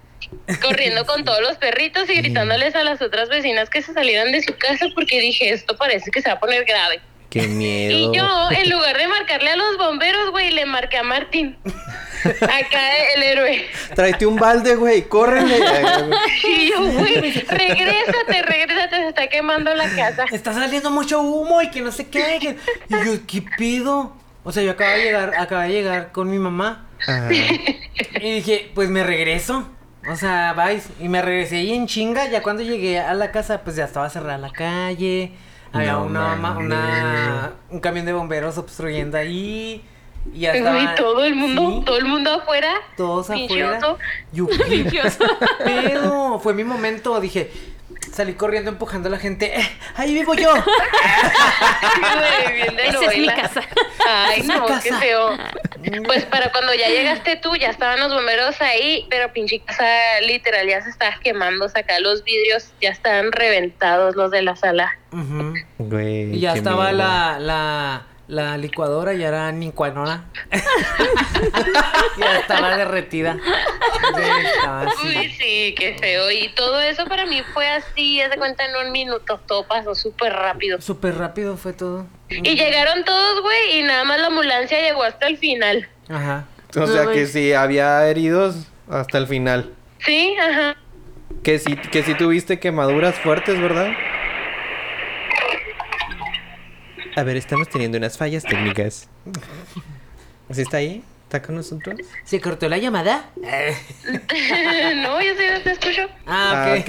S5: Corriendo con todos los perritos y gritándoles a las otras vecinas que se salieran de su casa porque dije, esto parece que se va a poner grave.
S2: Qué miedo.
S5: Y yo, en lugar de marcarle a los bomberos, güey, le marqué a Martín. Acá el héroe.
S2: Tráete un balde, güey, córrele.
S5: Y yo, güey, regrésate, regrésate, se está quemando la casa.
S4: Está saliendo mucho humo y que no sé qué. que- Y yo, ¿qué pido? O sea, yo acabo de llegar, acabo de llegar con mi mamá.
S2: Ajá.
S4: Y dije, pues me regreso. O sea, vais. Y me regresé y en chinga. Ya cuando llegué a la casa, pues ya estaba cerrada la calle. Había
S2: No
S4: una,
S2: mames.
S4: una, un camión de bomberos obstruyendo ahí. Y ya estaba.
S5: Güey, todo el mundo,
S4: Sí,
S5: todo el mundo afuera.
S4: todos afuera.
S5: oso.
S4: Yo, ¿qué pedo? Fue mi momento. Dije, salí corriendo empujando a la gente. "Eh, ahí vivo yo.
S3: Esa es mi casa.
S5: Ay, no, qué feo. Pues para cuando ya llegaste tú, ya estaban los bomberos ahí, pero pinche casa literal ya se estaba quemando, acá los vidrios ya estaban reventados los de la sala.
S2: Güey.
S4: Y ya estaba
S2: miedo.
S4: la, la, la licuadora, ya era nicuanona. ya estaba derretida. Ya estaba así.
S5: Uy, sí, qué feo. Y todo eso para mí fue así, ya se cuenta en un minuto, todo pasó súper rápido.
S4: Súper rápido fue todo.
S5: Y llegaron todos, güey, y nada más la ambulancia llegó hasta el final.
S4: Ajá.
S2: O sea
S3: No,
S2: que sí, había heridos hasta el final.
S5: Sí, ajá.
S2: Que sí, que sí tuviste quemaduras fuertes, ¿verdad? A ver, estamos teniendo unas fallas técnicas. ¿Sí está ahí? ¿Está con nosotros?
S4: ¿Se cortó la llamada?
S5: no, yo sí te escucho.
S4: Ah, ok.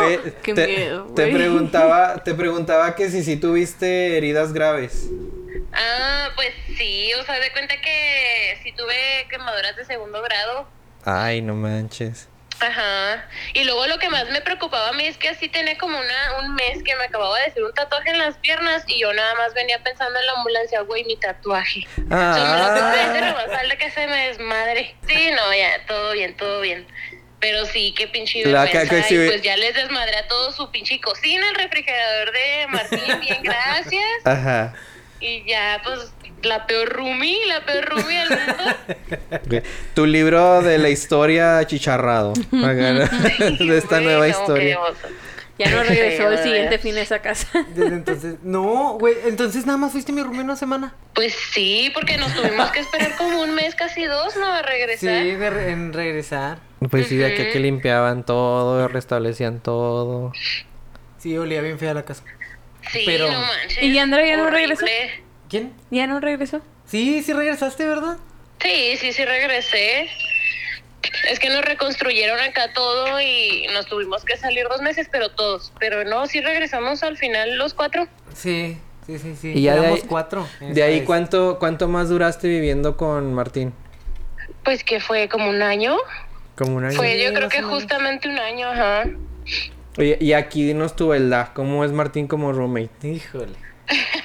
S2: Oye,
S3: Qué
S2: te,
S3: miedo,
S2: te
S3: güey.
S2: preguntaba, te preguntaba que si sí tuviste heridas graves.
S5: Ah, pues sí, o sea, de cuenta que sí tuve quemaduras de segundo grado.
S2: Ay, no manches.
S5: Ajá. Y luego lo que más me preocupaba a mí es que así tenía como una, un mes que me acababa de hacer un tatuaje en las piernas y yo nada más venía pensando en la ambulancia, güey, mi tatuaje.
S2: Ah.
S5: Me lo pensé, falta que se me desmadre. Sí, no, ya, todo bien, todo bien. Pero sí, qué pinche vergüenza.
S2: sí-
S5: Y pues ya les desmadré a todo su pinche cocina, el refrigerador de Martín, bien, gracias.
S2: Ajá.
S5: Y ya, pues, la peor roomie, la peor roomie del mundo.
S2: Tu libro de la historia chicharrado. De esta nueva
S5: no,
S2: historia.
S3: Ya no regresó el
S5: Sí,
S3: siguiente fin a esa casa.
S4: Desde entonces. No, güey. Entonces nada más fuiste mi roomie una semana.
S5: Pues sí, porque nos tuvimos que esperar como un mes, casi dos, ¿no? A
S4: Sí,
S5: regresar.
S4: de re- en regresar.
S2: Pues sí, de aquí a que limpiaban todo, restablecían todo.
S4: Sí, olía bien fea la casa.
S5: Sí,
S4: Pero-
S5: no manches.
S3: ¿Y Andrea ya no
S5: Horrible.
S3: regresó?
S4: ¿Quién?
S3: ¿Ya no regresó?
S4: Sí, sí regresaste, ¿verdad?
S5: Sí, sí, sí regresé. Es que nos reconstruyeron acá todo y nos tuvimos que salir dos meses, pero todos. Pero no, sí regresamos al final los cuatro.
S4: Sí, sí, sí, sí.
S2: Y ya de
S4: Éramos
S2: ahí-
S4: cuatro.
S2: De ahí,
S4: vez.
S2: ¿cuánto, ¿cuánto más duraste viviendo con Martín?
S5: Pues que fue como un año.
S2: Como un año.
S5: Fue
S4: Sí,
S5: yo creo que justamente un año, ajá.
S2: Oye, y aquí dinos tu verdad. ¿Cómo es Martín como roommate?
S4: Híjole.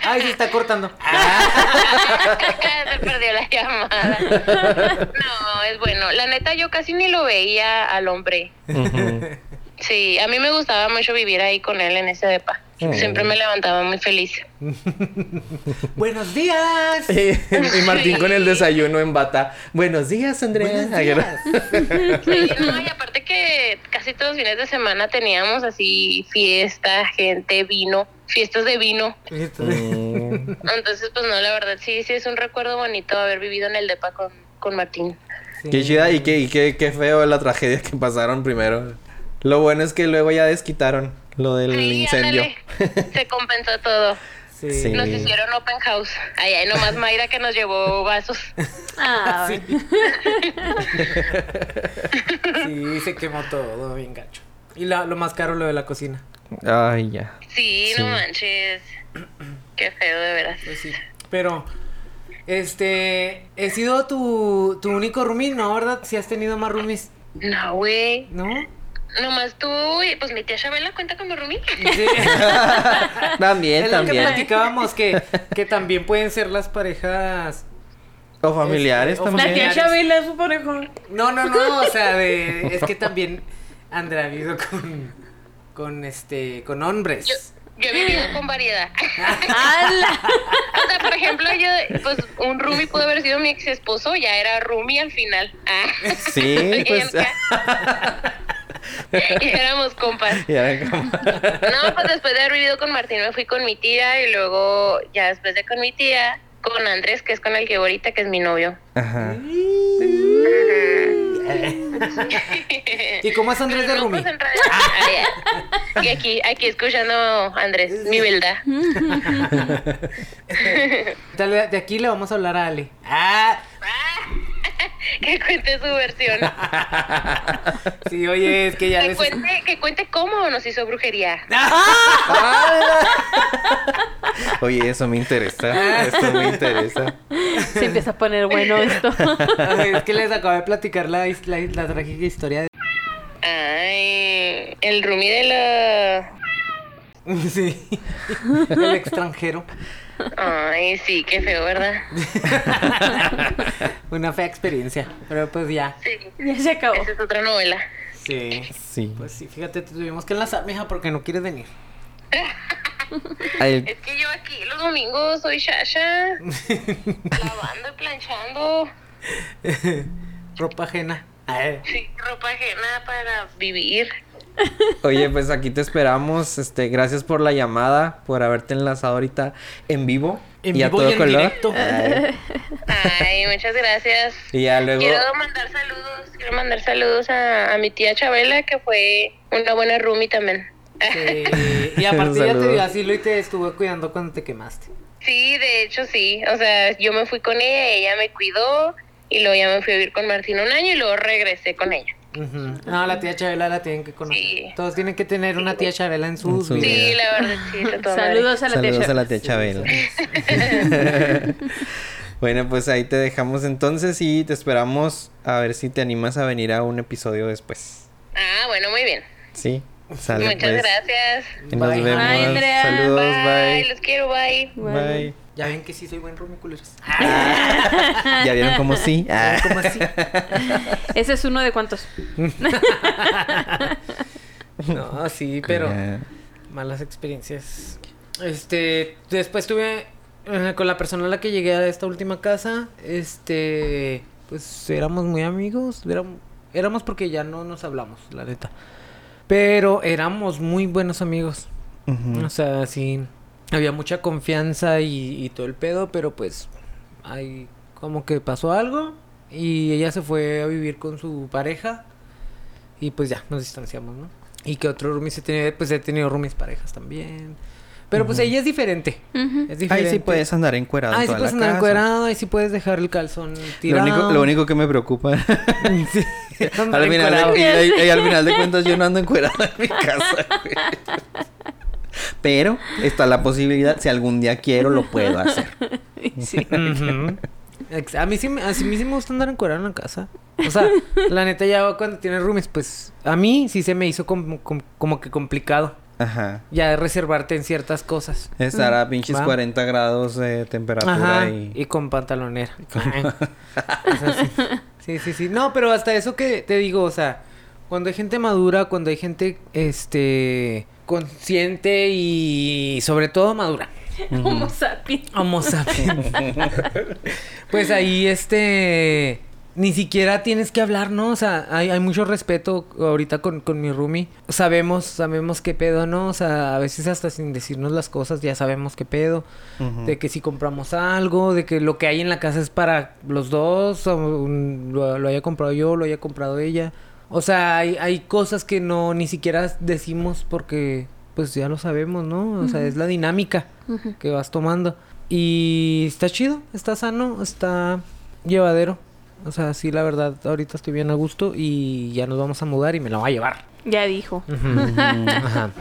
S4: Ay, se está cortando.
S5: Se perdió la llamada. No, es bueno. La neta, yo casi ni lo veía al hombre. Sí, a mí me gustaba mucho vivir ahí con él en ese depa.
S2: Oh.
S5: Siempre me levantaba muy feliz.
S4: Buenos días.
S2: y Martín con el desayuno en bata. Buenos días, Andrea.
S4: Buenos días.
S5: Sí, no, y aparte que casi todos los fines de semana teníamos así fiesta, gente, vino, fiestas de vino.
S2: Mm,
S5: Entonces, pues no, la verdad, sí, sí es un recuerdo bonito haber vivido en el depa con, con Martín.
S2: Qué chida y qué, y qué, qué feo la tragedia que pasaron primero. Lo bueno es que luego ya desquitaron lo del
S5: Sí,
S2: incendio.
S5: ándale, Se compensó todo.
S4: Sí.
S5: Nos hicieron open house. Ay, ay, nomás Mayra que nos llevó vasos.
S3: Ah,
S4: Sí. Sí, se quemó todo, bien gacho. Y la- lo más caro, lo de la cocina.
S2: Ay, ya.
S5: Sí,
S2: Sí.
S5: no manches. Qué feo, de veras.
S4: Pues sí. Pero, este, ¿he sido tu, tu único roomie? No, ¿verdad? Si has tenido más roomies,
S5: No, güey.
S4: ¿no?
S5: Nomás tú y pues mi tía Chabela cuenta como roomie.
S4: Sí.
S2: También,
S4: es lo que
S2: también.
S4: platicábamos, que, que también pueden ser las parejas...
S2: O familiares
S4: Este,
S2: también.
S3: La tía. Chabela es su pareja.
S4: No, no, no, o sea, de, es que también Andrea ha vivido con, con, este, con hombres.
S5: Yo, yo he vivido con variedad.
S3: ¡Hala!
S5: o sea, por ejemplo, yo, pues un roomie pudo haber sido mi ex esposo, ya era roomie al final. Ah.
S2: Sí, pues.
S5: y éramos compas.
S2: Ya era como-
S5: No, pues después de haber vivido con Martín me fui con mi tía y luego ya después de con mi tía, con Andrés, que es con el que ahorita, que es mi novio.
S2: Ajá.
S4: ¿Y cómo es Andrés de
S5: realidad- Ay, ay. Y aquí, aquí escuchando a Andrés, mi verdad.
S4: De aquí le vamos a hablar a Ale. Ah,
S5: Que cuente su versión.
S4: sí, oye, es que ya
S5: Que
S4: les...
S5: cuente, que cuente cómo nos hizo brujería.
S2: Oye, eso me interesa. Esto me interesa.
S3: Se empieza a poner bueno esto.
S4: Ay, es que les acabo de platicar la, la, la trágica historia de...
S5: Ay, el roomie de la...
S4: Sí, el extranjero.
S5: Ay, sí, qué feo, ¿verdad?
S4: Una fea experiencia, pero pues ya.
S5: Sí,
S3: ya se acabó.
S5: esa es otra novela.
S4: Sí.
S2: Sí.
S4: Pues sí, fíjate, te tuvimos que enlazar, mija, porque no quieres venir.
S2: Ay,
S5: Es que yo aquí los domingos soy Shasha, lavando y planchando.
S4: Ropa ajena. Ay,
S5: Sí, ropa ajena para vivir.
S2: Oye, pues aquí te esperamos. Este, gracias por la llamada, por haberte enlazado ahorita en vivo.
S4: En
S2: y a
S4: vivo
S2: todo
S4: y en
S2: color.
S4: directo.
S2: Ay,
S5: Ay, muchas gracias.
S2: y ya luego.
S5: Quiero mandar saludos, quiero mandar saludos a, a mi tía Chabela, que fue una buena roomie también.
S4: Sí, Y aparte ya te dio asilo y te estuvo cuidando cuando te quemaste.
S5: Sí, de hecho sí. O sea, yo me fui con ella, ella me cuidó y luego ya me fui a vivir con Martín un año y luego regresé con ella.
S4: Ujú. No, la tía Chabela la tienen que conocer.
S5: Sí.
S4: Todos tienen que tener una tía Chabela en sus
S2: En su vida.
S5: Sí, la verdad, sí.
S3: Saludos a la tía
S2: Saludos a
S3: Chabela.
S2: la tía Chabela. bueno, pues ahí te dejamos entonces y te esperamos a ver si te animas a venir a un episodio después.
S5: Ah, bueno, muy bien.
S2: Sí. Sale,
S5: Muchas
S2: pues.
S5: gracias.
S2: Y nos
S4: Bye.
S2: vemos.
S3: Bye, Andrea.
S2: Saludos,
S5: bye.
S2: bye.
S5: Los quiero, bye.
S2: Bye.
S4: Ya ven que sí soy buen roomie, culeros.
S2: ¿Ya vieron cómo sí? Ah.
S4: ¿Cómo así?
S3: Ese es uno de cuantos.
S4: No, sí, pero malas experiencias. Este, después tuve eh, con la persona a la que llegué a esta última casa, este, pues éramos muy amigos, éramos, éramos porque ya no nos hablamos, la neta. Pero éramos muy buenos amigos. O sea, sí, había mucha confianza y, y todo el pedo, pero pues ahí como que pasó algo y ella se fue a vivir con su pareja y pues ya nos distanciamos, ¿no? Y que otro roomie se tiene, pues he tenido roomies parejas también. Pero pues ella es diferente. Es diferente.
S2: Ahí sí puedes andar encuerado. en
S4: Ahí sí puedes
S2: la
S4: andar
S2: casa.
S4: encuerado, ahí sí puedes dejar el calzón
S2: Lo
S4: tirado.
S2: único, lo único que me preocupa.
S4: Sí,
S2: al, final de, y- y- y al final de cuentas yo no ando encuerado en mi casa, güey. Pero está la posibilidad, si algún día quiero, lo puedo hacer.
S3: Sí.
S4: A mí, sí me, a mí sí me gusta andar encuadrado en la casa. O sea, la neta ya cuando tienes roomies, pues a mí sí se me hizo como, como, como que complicado.
S2: Ajá.
S4: Ya reservarte en ciertas cosas.
S2: Estar a pinches
S4: Va.
S2: 40 grados de temperatura
S4: Ajá.
S2: y...
S4: Y con pantalonera. O sea, sí. sí, sí, sí. No, pero hasta eso que te digo, o sea, cuando hay gente madura, cuando hay gente, este, consciente y sobre todo madura.
S3: Homo sapiens.
S4: Homo sapiens. pues ahí, este. Ni siquiera tienes que hablar, ¿no? O sea, hay, hay mucho respeto ahorita con, con mi roomie. Sabemos, sabemos qué pedo, ¿no? O sea, a veces hasta sin decirnos las cosas ya sabemos qué pedo. De que si compramos algo, de que lo que hay en la casa es para los dos, o un- lo, lo haya comprado yo, lo haya comprado ella. O sea, hay, hay cosas que no ni siquiera decimos porque pues ya lo sabemos, ¿no? O sea, es la dinámica que vas tomando. Y está chido, está sano, está llevadero. O sea, sí, la verdad, ahorita estoy bien a gusto y ya nos vamos a mudar y me la voy a llevar.
S3: Ya dijo.
S4: Ajá.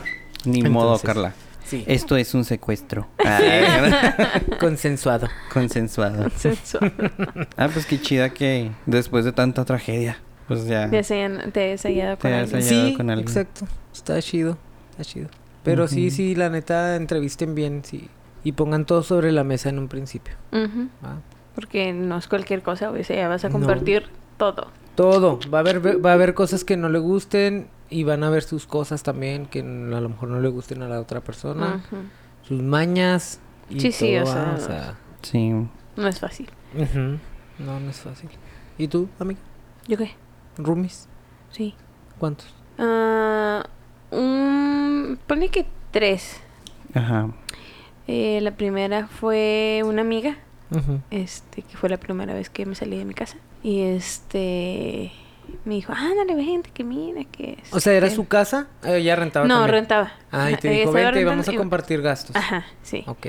S2: Ni modo, Carla.
S4: Sí.
S2: Esto es un secuestro. Ah,
S4: Consensuado.
S2: consensuado. Ah, pues qué chida que después de tanta tragedia, pues ya...
S3: Te has hallado
S2: Te
S3: con
S2: has
S3: alguien.
S4: Sí,
S2: con alguien.
S4: exacto. Está chido, está chido. Pero sí,
S2: Ujú.
S4: sí, la neta, entrevisten bien, sí. Y pongan todo sobre la mesa en un principio.
S3: Ujú.
S4: ¿va?
S3: Porque no es cualquier cosa, o sea, vas a
S4: No.
S3: compartir todo.
S4: Todo. Va a haber, va a haber cosas que no le gusten y van a haber sus cosas también que a lo mejor no le gusten a la otra persona.
S3: Ujú.
S4: Sus mañas. Y
S3: Sí, sí,
S4: todo,
S3: o
S4: ¿va?
S3: sea-
S2: Sí.
S3: No es fácil.
S4: No, no es fácil. ¿Y tú, amiga?
S3: ¿Yo qué?
S4: ¿Roomies?
S3: Sí.
S4: ¿Cuántos?
S3: Ah, un... Pone que tres.
S2: Ajá.
S3: Eh, la primera fue una amiga, este, que fue la primera vez que me salí de mi casa. Y este... Me dijo, ándale, vente, que mira, que...
S4: O sea, ¿era
S3: este".
S4: su casa? Eh, ella rentaba
S3: No,
S4: también.
S3: rentaba.
S4: Ah, y te dijo, vente, vamos a
S3: y-
S4: compartir gastos.
S3: Ajá, sí.
S4: Ok.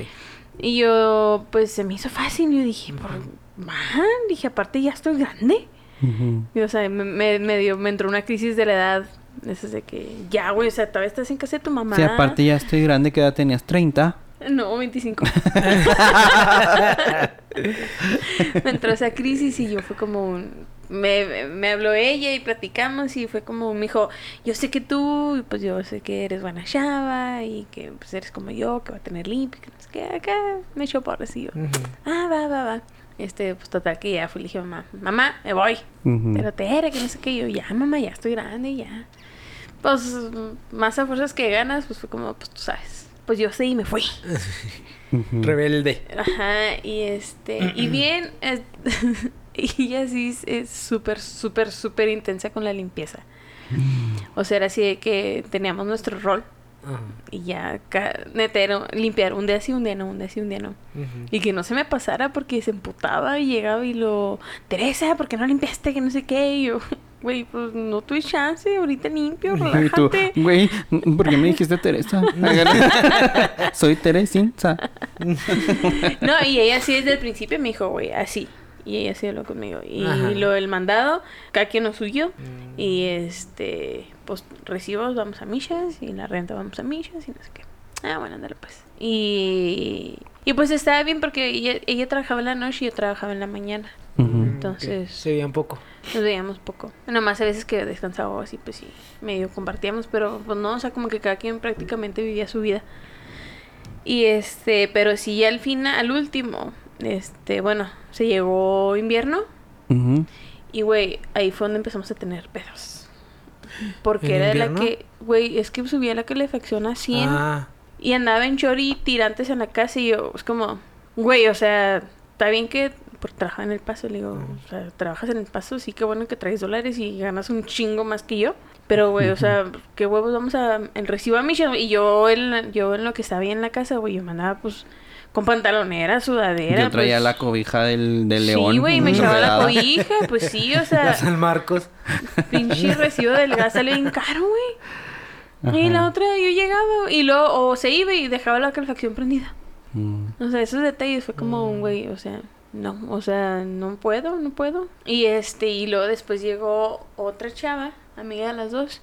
S3: Y yo, pues, se me hizo fácil. Yo dije, por... Man, dije, aparte ya estoy grande.
S2: Ujú.
S3: Y, o sea, me, me, me dio, me entró una crisis de la edad. Esas de que, ya, güey, o sea, todavía estás en casa de tu mamá.
S2: Sí, aparte ya estoy grande, que edad tenías? 30.
S3: No, 25. me entró esa crisis y yo fue como un... Me, me habló ella y platicamos y fue como, me dijo, yo sé que tú, y pues yo sé que eres buena chava y que pues eres como yo, que va a tener limpio, que no sé qué, acá me echó porras y yo, ah, va, va, va. Este, pues total que ya fui, le dije, mamá, mamá, me voy. Pero te era que no sé qué, yo, ya, mamá, ya estoy grande, ya. Pues más a fuerzas que ganas, pues fue como, pues tú sabes. Pues yo sí y me fui.
S4: Rebelde.
S3: Ajá, y este, y bien, es- y ella sí es- es súper, súper, súper intensa con la limpieza. O sea, era así de que teníamos nuestro rol
S4: Ajá.
S3: y ya, era limpiar un día sí, un día no, un día sí, un día no. Y que no se me pasara porque se emputaba y llegaba y lo, Teresa, ¿por qué no limpiaste? Que no sé qué. Y yo, güey, pues no tuve chance, ahorita limpio, relájate.
S2: güey, ¿por qué me dijiste Teresa? Soy Teresita.
S3: No, y ella sí desde el principio me dijo, güey, así. Y ella sí habló conmigo. Y
S4: Ajá.
S3: lo del mandado, cada quien lo suyo.
S4: Mm.
S3: Y este, pues recibos vamos a millas y la renta vamos a millas y no sé qué. Ah, bueno, ándale pues. Y, y pues estaba bien porque ella, ella trabajaba en la noche y yo trabajaba en la mañana.
S2: Ujú.
S3: Entonces-
S4: Ok. Se veía un poco.
S3: Nos veíamos poco. Nomás a veces que descansaba así, pues sí, medio compartíamos, pero pues no, o sea, como que cada quien prácticamente vivía su vida. Y este, pero sí, al final, al último, este, bueno, se llegó invierno y, güey, ahí fue donde empezamos a tener pedos. Porque
S4: ¿En
S3: era de la
S4: invierno?
S3: que, güey, es que subía la calefacción a 100
S4: Ah,
S3: y andaba en chori tirantes en la casa y yo, es como, güey, o sea, está bien que por trabajar en el paso. Le digo, o sea, trabajas en el paso, sí, qué bueno que traes dólares y ganas un chingo más que yo. Pero, güey, o sea, qué huevos vamos a... El recibo a Michelle. Y yo en, yo en lo que estaba ahí en la casa, güey, yo me andaba, pues, con pantalonera, sudadera.
S2: Yo traía
S3: pues,
S2: la cobija del, del león.
S3: Sí, güey, me echaba la cobija, pues sí, o sea,
S4: La San Marcos.
S3: pinche recibo del gas sale bien caro, güey. Y la otra, yo llegaba y luego, o se iba y dejaba la calefacción prendida.
S2: Mm.
S3: O sea, esos detalles fue como un güey, o sea, no, o sea, no puedo, no puedo. Y este, y luego después llegó otra chava, amiga de las dos.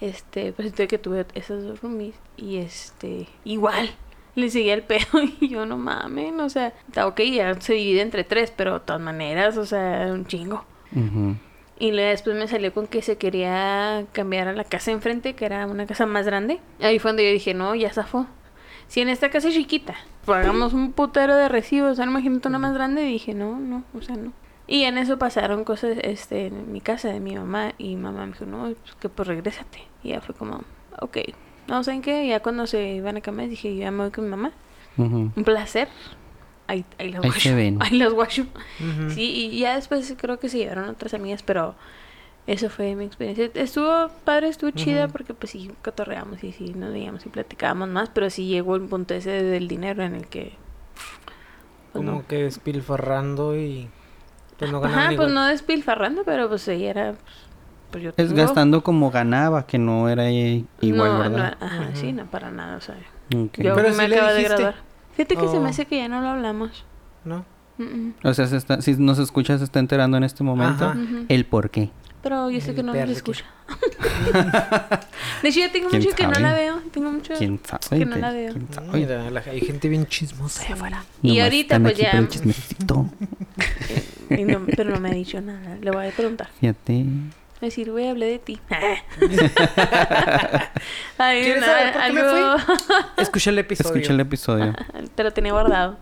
S3: Este, pues entonces que tuve esas dos roomies. Y este, igual, le seguía el pedo y yo no mames, o sea, está ok, ya se divide entre tres, pero de todas maneras, o sea, un chingo. Y luego después me salió con que se quería cambiar a la casa enfrente, que era una casa más grande. Ahí fue donde yo dije, no, ya zafó. Si en esta casa es chiquita, pagamos un putero de recibos, o sea, imagínate una más grande, y dije, no, no, o sea, no. Y en eso pasaron cosas este, en mi casa de mi mamá, y mamá me dijo, no, pues, que pues regrésate. Y ya fue como, ok. No, ¿saben qué? Ya cuando se iban a cambiar, dije, yo ya me voy con mi mamá. Un placer. Ahí, ahí los
S2: Ahí
S3: guacho. Ahí los guacho.
S4: Ujú.
S3: Sí, y ya después creo que se llevaron otras amigas, pero eso fue mi experiencia. Estuvo padre, estuvo chida porque pues sí cotorreamos y sí nos veíamos y platicábamos más, pero sí llegó el punto ese del dinero en el que... pues,
S4: Como
S3: no.
S4: que despilfarrando y. Pues no
S3: Ajá, pues no despilfarrando, pero pues ella era... Pues, pues yo
S2: Es gastando como ganaba, que no era igual,
S3: no,
S2: ¿verdad?
S3: no, ajá, sí, no para nada, o sea... Yo
S4: Pero
S3: me
S4: le
S3: acabo de graduar. Fíjate que se
S4: Oh.
S3: me hace que ya no lo hablamos.
S4: ¿No?
S3: Mm, mm.
S2: O sea, se está, si nos escucha, se está enterando en este momento
S4: Ajá.
S2: El por qué.
S3: Pero yo sé que no nos escucha. de hecho, yo tengo
S2: ¿Quién
S3: mucho que no la veo. Tengo mucho
S2: ¿Quién sabe?
S3: que no la veo.
S2: ¿Quién sabe?
S4: Mira, la- hay gente bien chismosa allá afuera.
S3: Y
S2: Nomás
S3: ahorita pues ya...
S2: por el chismecito.
S3: y no- pero no me ha dicho nada. Le voy a preguntar.
S2: Fíjate.
S3: Decir, güey, hablé de ti. Ay,
S4: ¿Quieres
S3: no,
S4: saber por qué me
S3: algo...
S4: Escucha el episodio.
S2: Escucha el episodio.
S3: Te lo tenía guardado.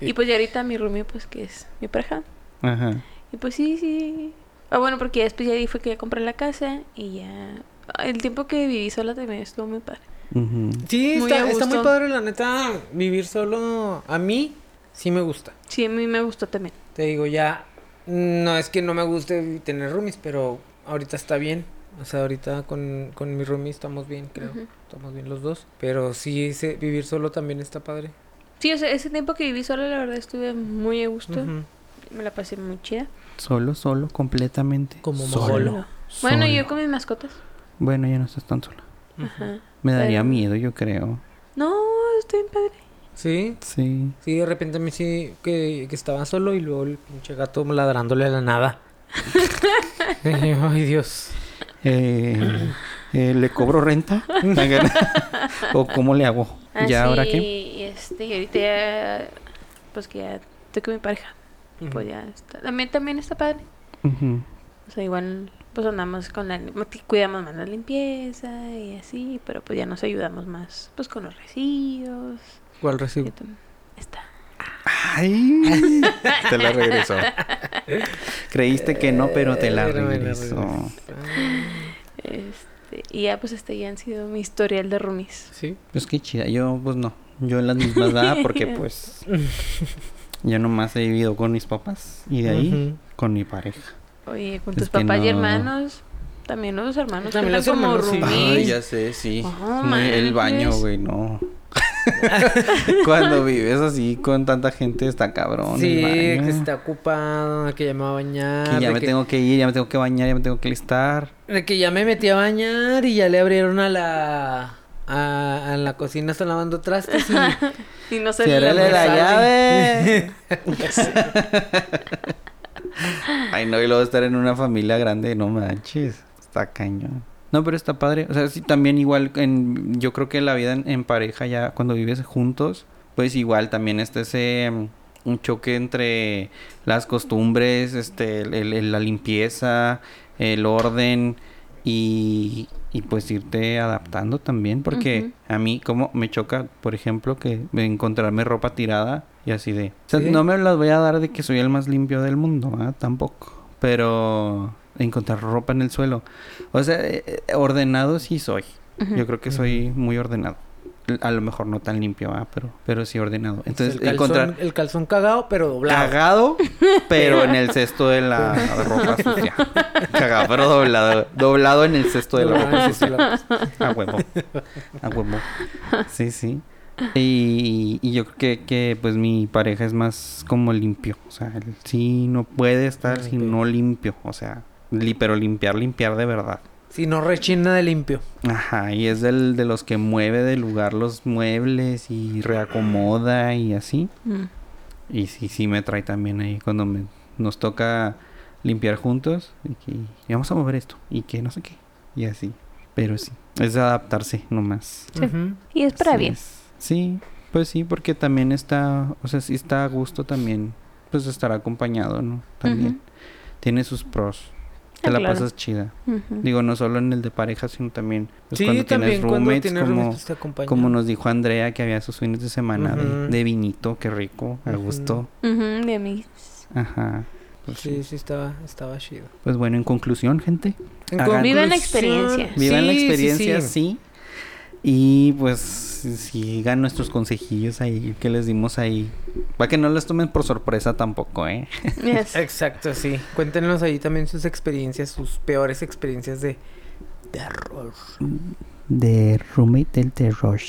S3: y pues ya ahorita mi roomie, pues que es mi pareja.
S2: Ajá.
S3: Y pues sí, sí. Ah, bueno, porque ya después ya ahí fue que ya compré la casa y ya... El tiempo que viví sola también estuvo muy padre.
S4: Sí,
S3: Muy
S4: está, está muy padre, la neta. Vivir solo. A mí sí me gusta.
S3: Sí, a mí me gustó también.
S4: Te digo, ya. No es que no me guste tener roomies, pero ahorita está bien. O sea, ahorita con, con mi roomie estamos bien, creo. Estamos bien los dos. Pero sí, ese- vivir solo también está padre.
S3: Sí, o sea, ese tiempo que viví sola, la verdad, estuve muy a gusto. Me la pasé muy chida.
S2: Solo, solo, completamente.
S4: Como
S2: solo.
S4: mogolo.
S3: Bueno,
S2: Solo.
S3: yo con mis mascotas.
S2: Bueno, ya no estás tan sola.
S3: Ajá.
S2: Me daría
S3: Pero-
S2: miedo, yo creo.
S3: No, estoy bien padre.
S4: Sí,
S2: Sí.
S4: sí, de repente a mí sí que, que estaba solo y luego el pinche gato ladrándole a la nada. Ay, Dios.
S2: Eh, eh, ¿Le cobro renta? ¿O cómo le hago?
S3: Ah,
S2: ¿Ya ahora
S3: sí,
S2: qué?
S3: Y este, y ahorita ya, pues que ya estoy con mi pareja. Pues ya está. También, también está padre. O sea, igual, pues andamos con la, cuidamos más la limpieza y así, pero pues ya nos ayudamos más, pues con los residuos.
S4: ¿Cuál recibo?
S3: Está.
S2: Ay, te la regresó. Creíste que no, pero te la regresó.
S3: Este, y ya pues este ya han sido mi historial de roomies.
S4: Sí.
S2: Pues qué chida. Yo, pues no. Yo en las mismas edad, porque pues. Yo nomás he vivido con mis papás. Y de ahí, con mi pareja.
S3: Oye, con
S2: Es
S3: tus papás y
S2: no.
S3: hermanos, también los hermanos
S4: También los
S3: como
S4: hermanos, sí.
S3: roomies.
S2: Ay, ya sé, sí.
S3: Oh,
S2: el baño, güey, no. Cuando vives así con tanta gente está cabrón.
S4: Sí, que está ocupado, que ya me va a bañar.
S2: Que ya me
S4: que-
S2: tengo que ir, ya me tengo que bañar, ya me tengo que listar.
S4: De que ya me metí a bañar y ya le abrieron a la. A, a la cocina, están lavando trastes y.
S3: Y no sé
S2: Ciérrale la
S4: sabe.
S2: llave. Ay, no, y luego estar en una familia grande, no manches. Está cañón. No, pero está padre. O sea, sí, también igual, en, yo creo que la vida en, en pareja ya, cuando vives juntos, pues igual también está ese, mm, un choque entre las costumbres, este, el- el- la limpieza, el orden y, y pues irte adaptando también, porque a mí como me choca, por ejemplo, que encontrarme ropa tirada y así de... O sea,
S4: Sí.
S2: no me las voy a dar de que soy el más limpio del mundo, ¿ah? Tampoco. Pero encontrar ropa en el suelo. O sea, eh, eh, ordenado sí soy. Yo creo que soy muy ordenado. A lo mejor no tan limpio, ah, pero, pero sí ordenado. Entonces,
S4: el, calzón,
S2: encontrar
S4: el calzón cagado, pero doblado.
S2: cagado, pero en el cesto de la ropa sucia. Cagado, pero doblado. Doblado en el cesto de la ropa sucia. A huevo. A huevo. Sí, sí. Y, y yo creo que, que, pues mi pareja es más como limpio. O sea, él sí no puede estar si
S4: Limpio.
S2: no limpio. O sea, pero limpiar, limpiar de verdad.
S4: Si no rechina de limpio.
S2: Ajá, y es del, de los que mueve del lugar los muebles y reacomoda y así.
S3: Mm.
S2: Y sí, sí me trae también ahí cuando me, nos toca limpiar juntos. Y que y vamos a mover esto. Y que no sé qué. Y así. Pero sí, es adaptarse nomás.
S3: Sí. Y es para
S2: Así
S3: bien.
S2: es. Sí, pues sí, porque también está, o sea, sí está a gusto también, pues estar acompañado, ¿no? También. Tiene sus pros. Te la
S3: claro.
S2: pasas chida. Digo, no solo en el de pareja, sino también pues,
S4: sí,
S2: cuando
S4: también
S2: tienes
S4: cuando
S2: roommates,
S4: tienes
S2: como,
S4: roommates te acompañan.
S2: como nos dijo Andrea, que había sus fines de semana de, vinito, qué rico, a gusto.
S3: De amigos.
S2: Ajá. Pues,
S4: Sí, sí, estaba, estaba chido.
S2: pues bueno, en conclusión, gente,
S4: En
S2: Hagan-
S3: Vivan la experiencia.
S2: vivan la
S4: sí,
S2: experiencia,
S4: sí.
S2: sí. Y pues sigan nuestros consejillos ahí que les dimos ahí. Para que no les tomen por sorpresa tampoco, ¿eh?
S3: Yes.
S4: Exacto, sí. Cuéntenos ahí también sus experiencias, sus peores experiencias de terror.
S2: De roommate del terror.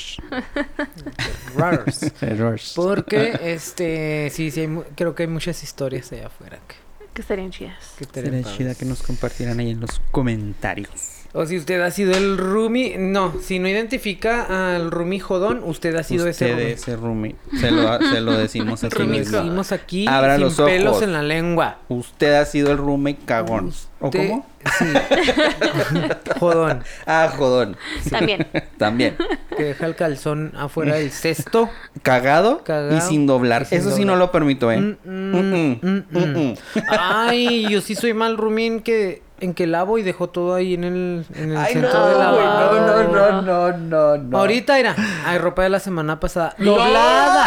S2: Terror.
S4: Porque, este, sí, sí, hay mu- creo que hay muchas historias allá afuera que,
S3: Que estarían chidas.
S4: que estarían
S2: Sería chida
S4: padres.
S2: que nos compartieran ahí en los comentarios.
S4: O si usted ha sido el roomie, no, si no identifica al roomie jodón, usted ha sido ese
S2: Usted
S4: roomie.
S2: ese roomie. Se lo, se lo decimos así
S4: Lo decimos aquí
S2: Abra
S4: sin
S2: los
S4: pelos
S2: ojos.
S4: en la lengua.
S2: Usted ha sido el roommate cagón. ¿O cómo?
S4: Sí. jodón.
S2: Ah, jodón.
S3: También.
S2: También.
S4: Que deja el calzón afuera del cesto.
S2: Cagado,
S4: Cagado
S2: y sin doblar.
S4: y sin
S2: Eso sí no lo permito, ¿eh?
S4: Mm, mm, mm, mm. Ay, yo sí soy mal roomie en que, en que lavo y dejo todo ahí en el, en el
S2: Ay, no,
S4: centro de lavado.
S2: no, no, no, no, no.
S4: Ahorita, mira, hay ropa de la semana pasada. ¡Doblada!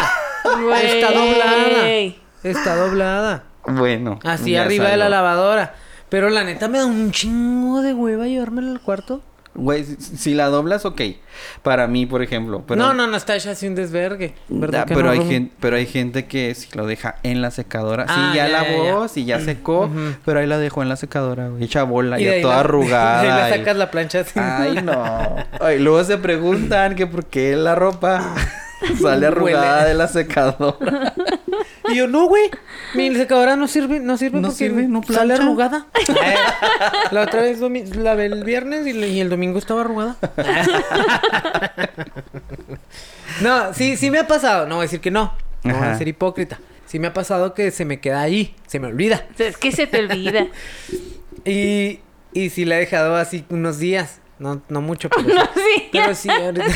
S4: Está doblada. Está doblada.
S2: Bueno.
S4: Así arriba de la lavadora. Pero la neta me da un chingo de hueva llevármela al cuarto.
S2: Güey, si, si la doblas, ok. Para mí, por ejemplo. Pero,
S4: no, no, no está hecha así un desvergue. ¿Verdad
S2: Ah,
S4: que
S2: pero,
S4: no,
S2: hay gente, pero hay gente que si lo deja en la secadora.
S4: Ah,
S2: sí, ya,
S4: ya, ya,
S2: lavó,
S4: ya.
S2: sí, ya secó.
S4: Ujú.
S2: Pero ahí la dejó en la secadora, güey. Hecha bola,
S4: Y
S2: ya toda
S4: la-
S2: arrugada.
S4: ahí
S2: y-
S4: sacas la plancha así.
S2: Ay, no. Ay, luego se preguntan que por qué la ropa sale arrugada
S4: Huele.
S2: de la secadora.
S4: Y yo, no, güey. Mi secadora no sirve, no sirve
S2: No
S4: porque
S2: sirve, no
S4: sale arrugada. la otra vez domi- lavé el viernes y, le- y el domingo estaba arrugada. no, sí, sí me ha pasado. No voy a decir que no. No voy a ser hipócrita. Sí me ha pasado que se me queda ahí. Se me olvida.
S3: Es que se te olvida.
S4: Y, y sí la he dejado así unos días. No, no mucho, pero
S3: no,
S4: sí.
S3: sí.
S4: Pero sí, ahorita.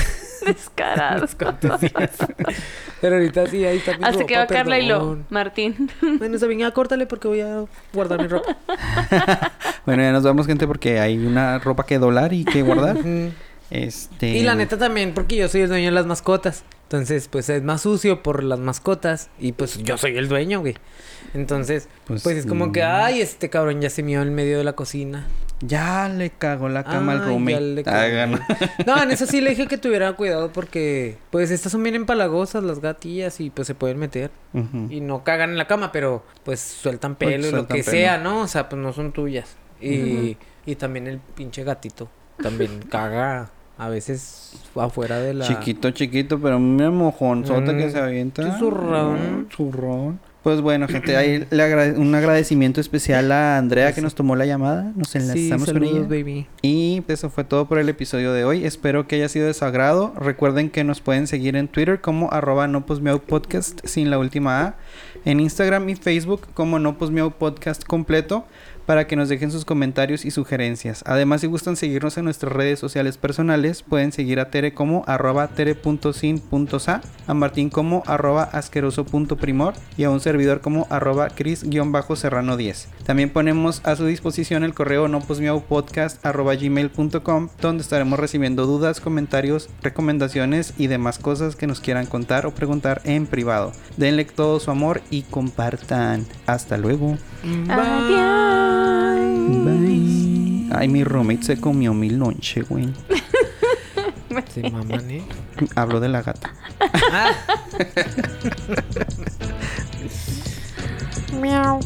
S3: Descarado.
S4: ¿Cuántos días? Pero ahorita sí, ahí está mi
S3: Hasta que va Carla y lo. Martín.
S4: Bueno, Sabina, ya córtale porque voy a guardar mi ropa.
S2: bueno, ya nos vamos, gente, porque hay una ropa que doblar y que guardar. Este.
S4: Y la neta también, porque yo soy el dueño de las mascotas. Entonces, pues es más sucio por las mascotas. Y pues yo soy el dueño, güey. Entonces,
S2: Pues,
S4: pues, es como que,
S2: mm.
S4: ay, este cabrón ya se mió en medio de la cocina.
S2: Ya le cagó la cama al
S4: Ay,
S2: roommate.
S4: ya le
S2: Hagan.
S4: cagué. No, en eso sí le dije que tuviera cuidado porque, pues estas son bien empalagosas las gatillas y pues se pueden meter. Y no cagan en la cama, pero pues sueltan
S2: Pues,
S4: pelo y lo que
S2: pelo.
S4: sea, ¿no? O sea, pues no son tuyas. Y, y también el pinche gatito también caga a veces afuera de la...
S2: Chiquito, chiquito, pero mira mojonzote
S4: Mm,
S2: que se avienta.
S4: qué zurrón.
S2: Zurrón. Pues bueno, gente, ahí le agrade- un agradecimiento especial a Andrea que nos tomó la llamada. Nos
S4: Sí,
S2: enlazamos con ella.
S4: baby.
S2: Y eso fue todo por el episodio de hoy. Espero que haya sido de su agrado. Recuerden que nos pueden seguir en Twitter como arroba no posmeau podcast sin la última A. En Instagram y Facebook como no posmeau podcast completo para que nos dejen sus comentarios y sugerencias. Además, si gustan seguirnos en nuestras redes sociales personales, pueden seguir a Tere como arroba tere.sin.sa, a Martín como arroba asqueroso.primor y a un servidor como arroba cris-serrano10. También ponemos a su disposición el correo no podcast arroba gmail.com donde estaremos recibiendo dudas, comentarios, recomendaciones y demás cosas que nos quieran contar o preguntar en privado. Denle todo su amor y compartan. Hasta luego.
S3: Adiós.
S2: Bye. Ay, mi roommate se comió mi lonche, güey.
S4: Sí, mamá, ¿eh?
S2: Hablo de la gata.
S4: Ah.
S3: Miau.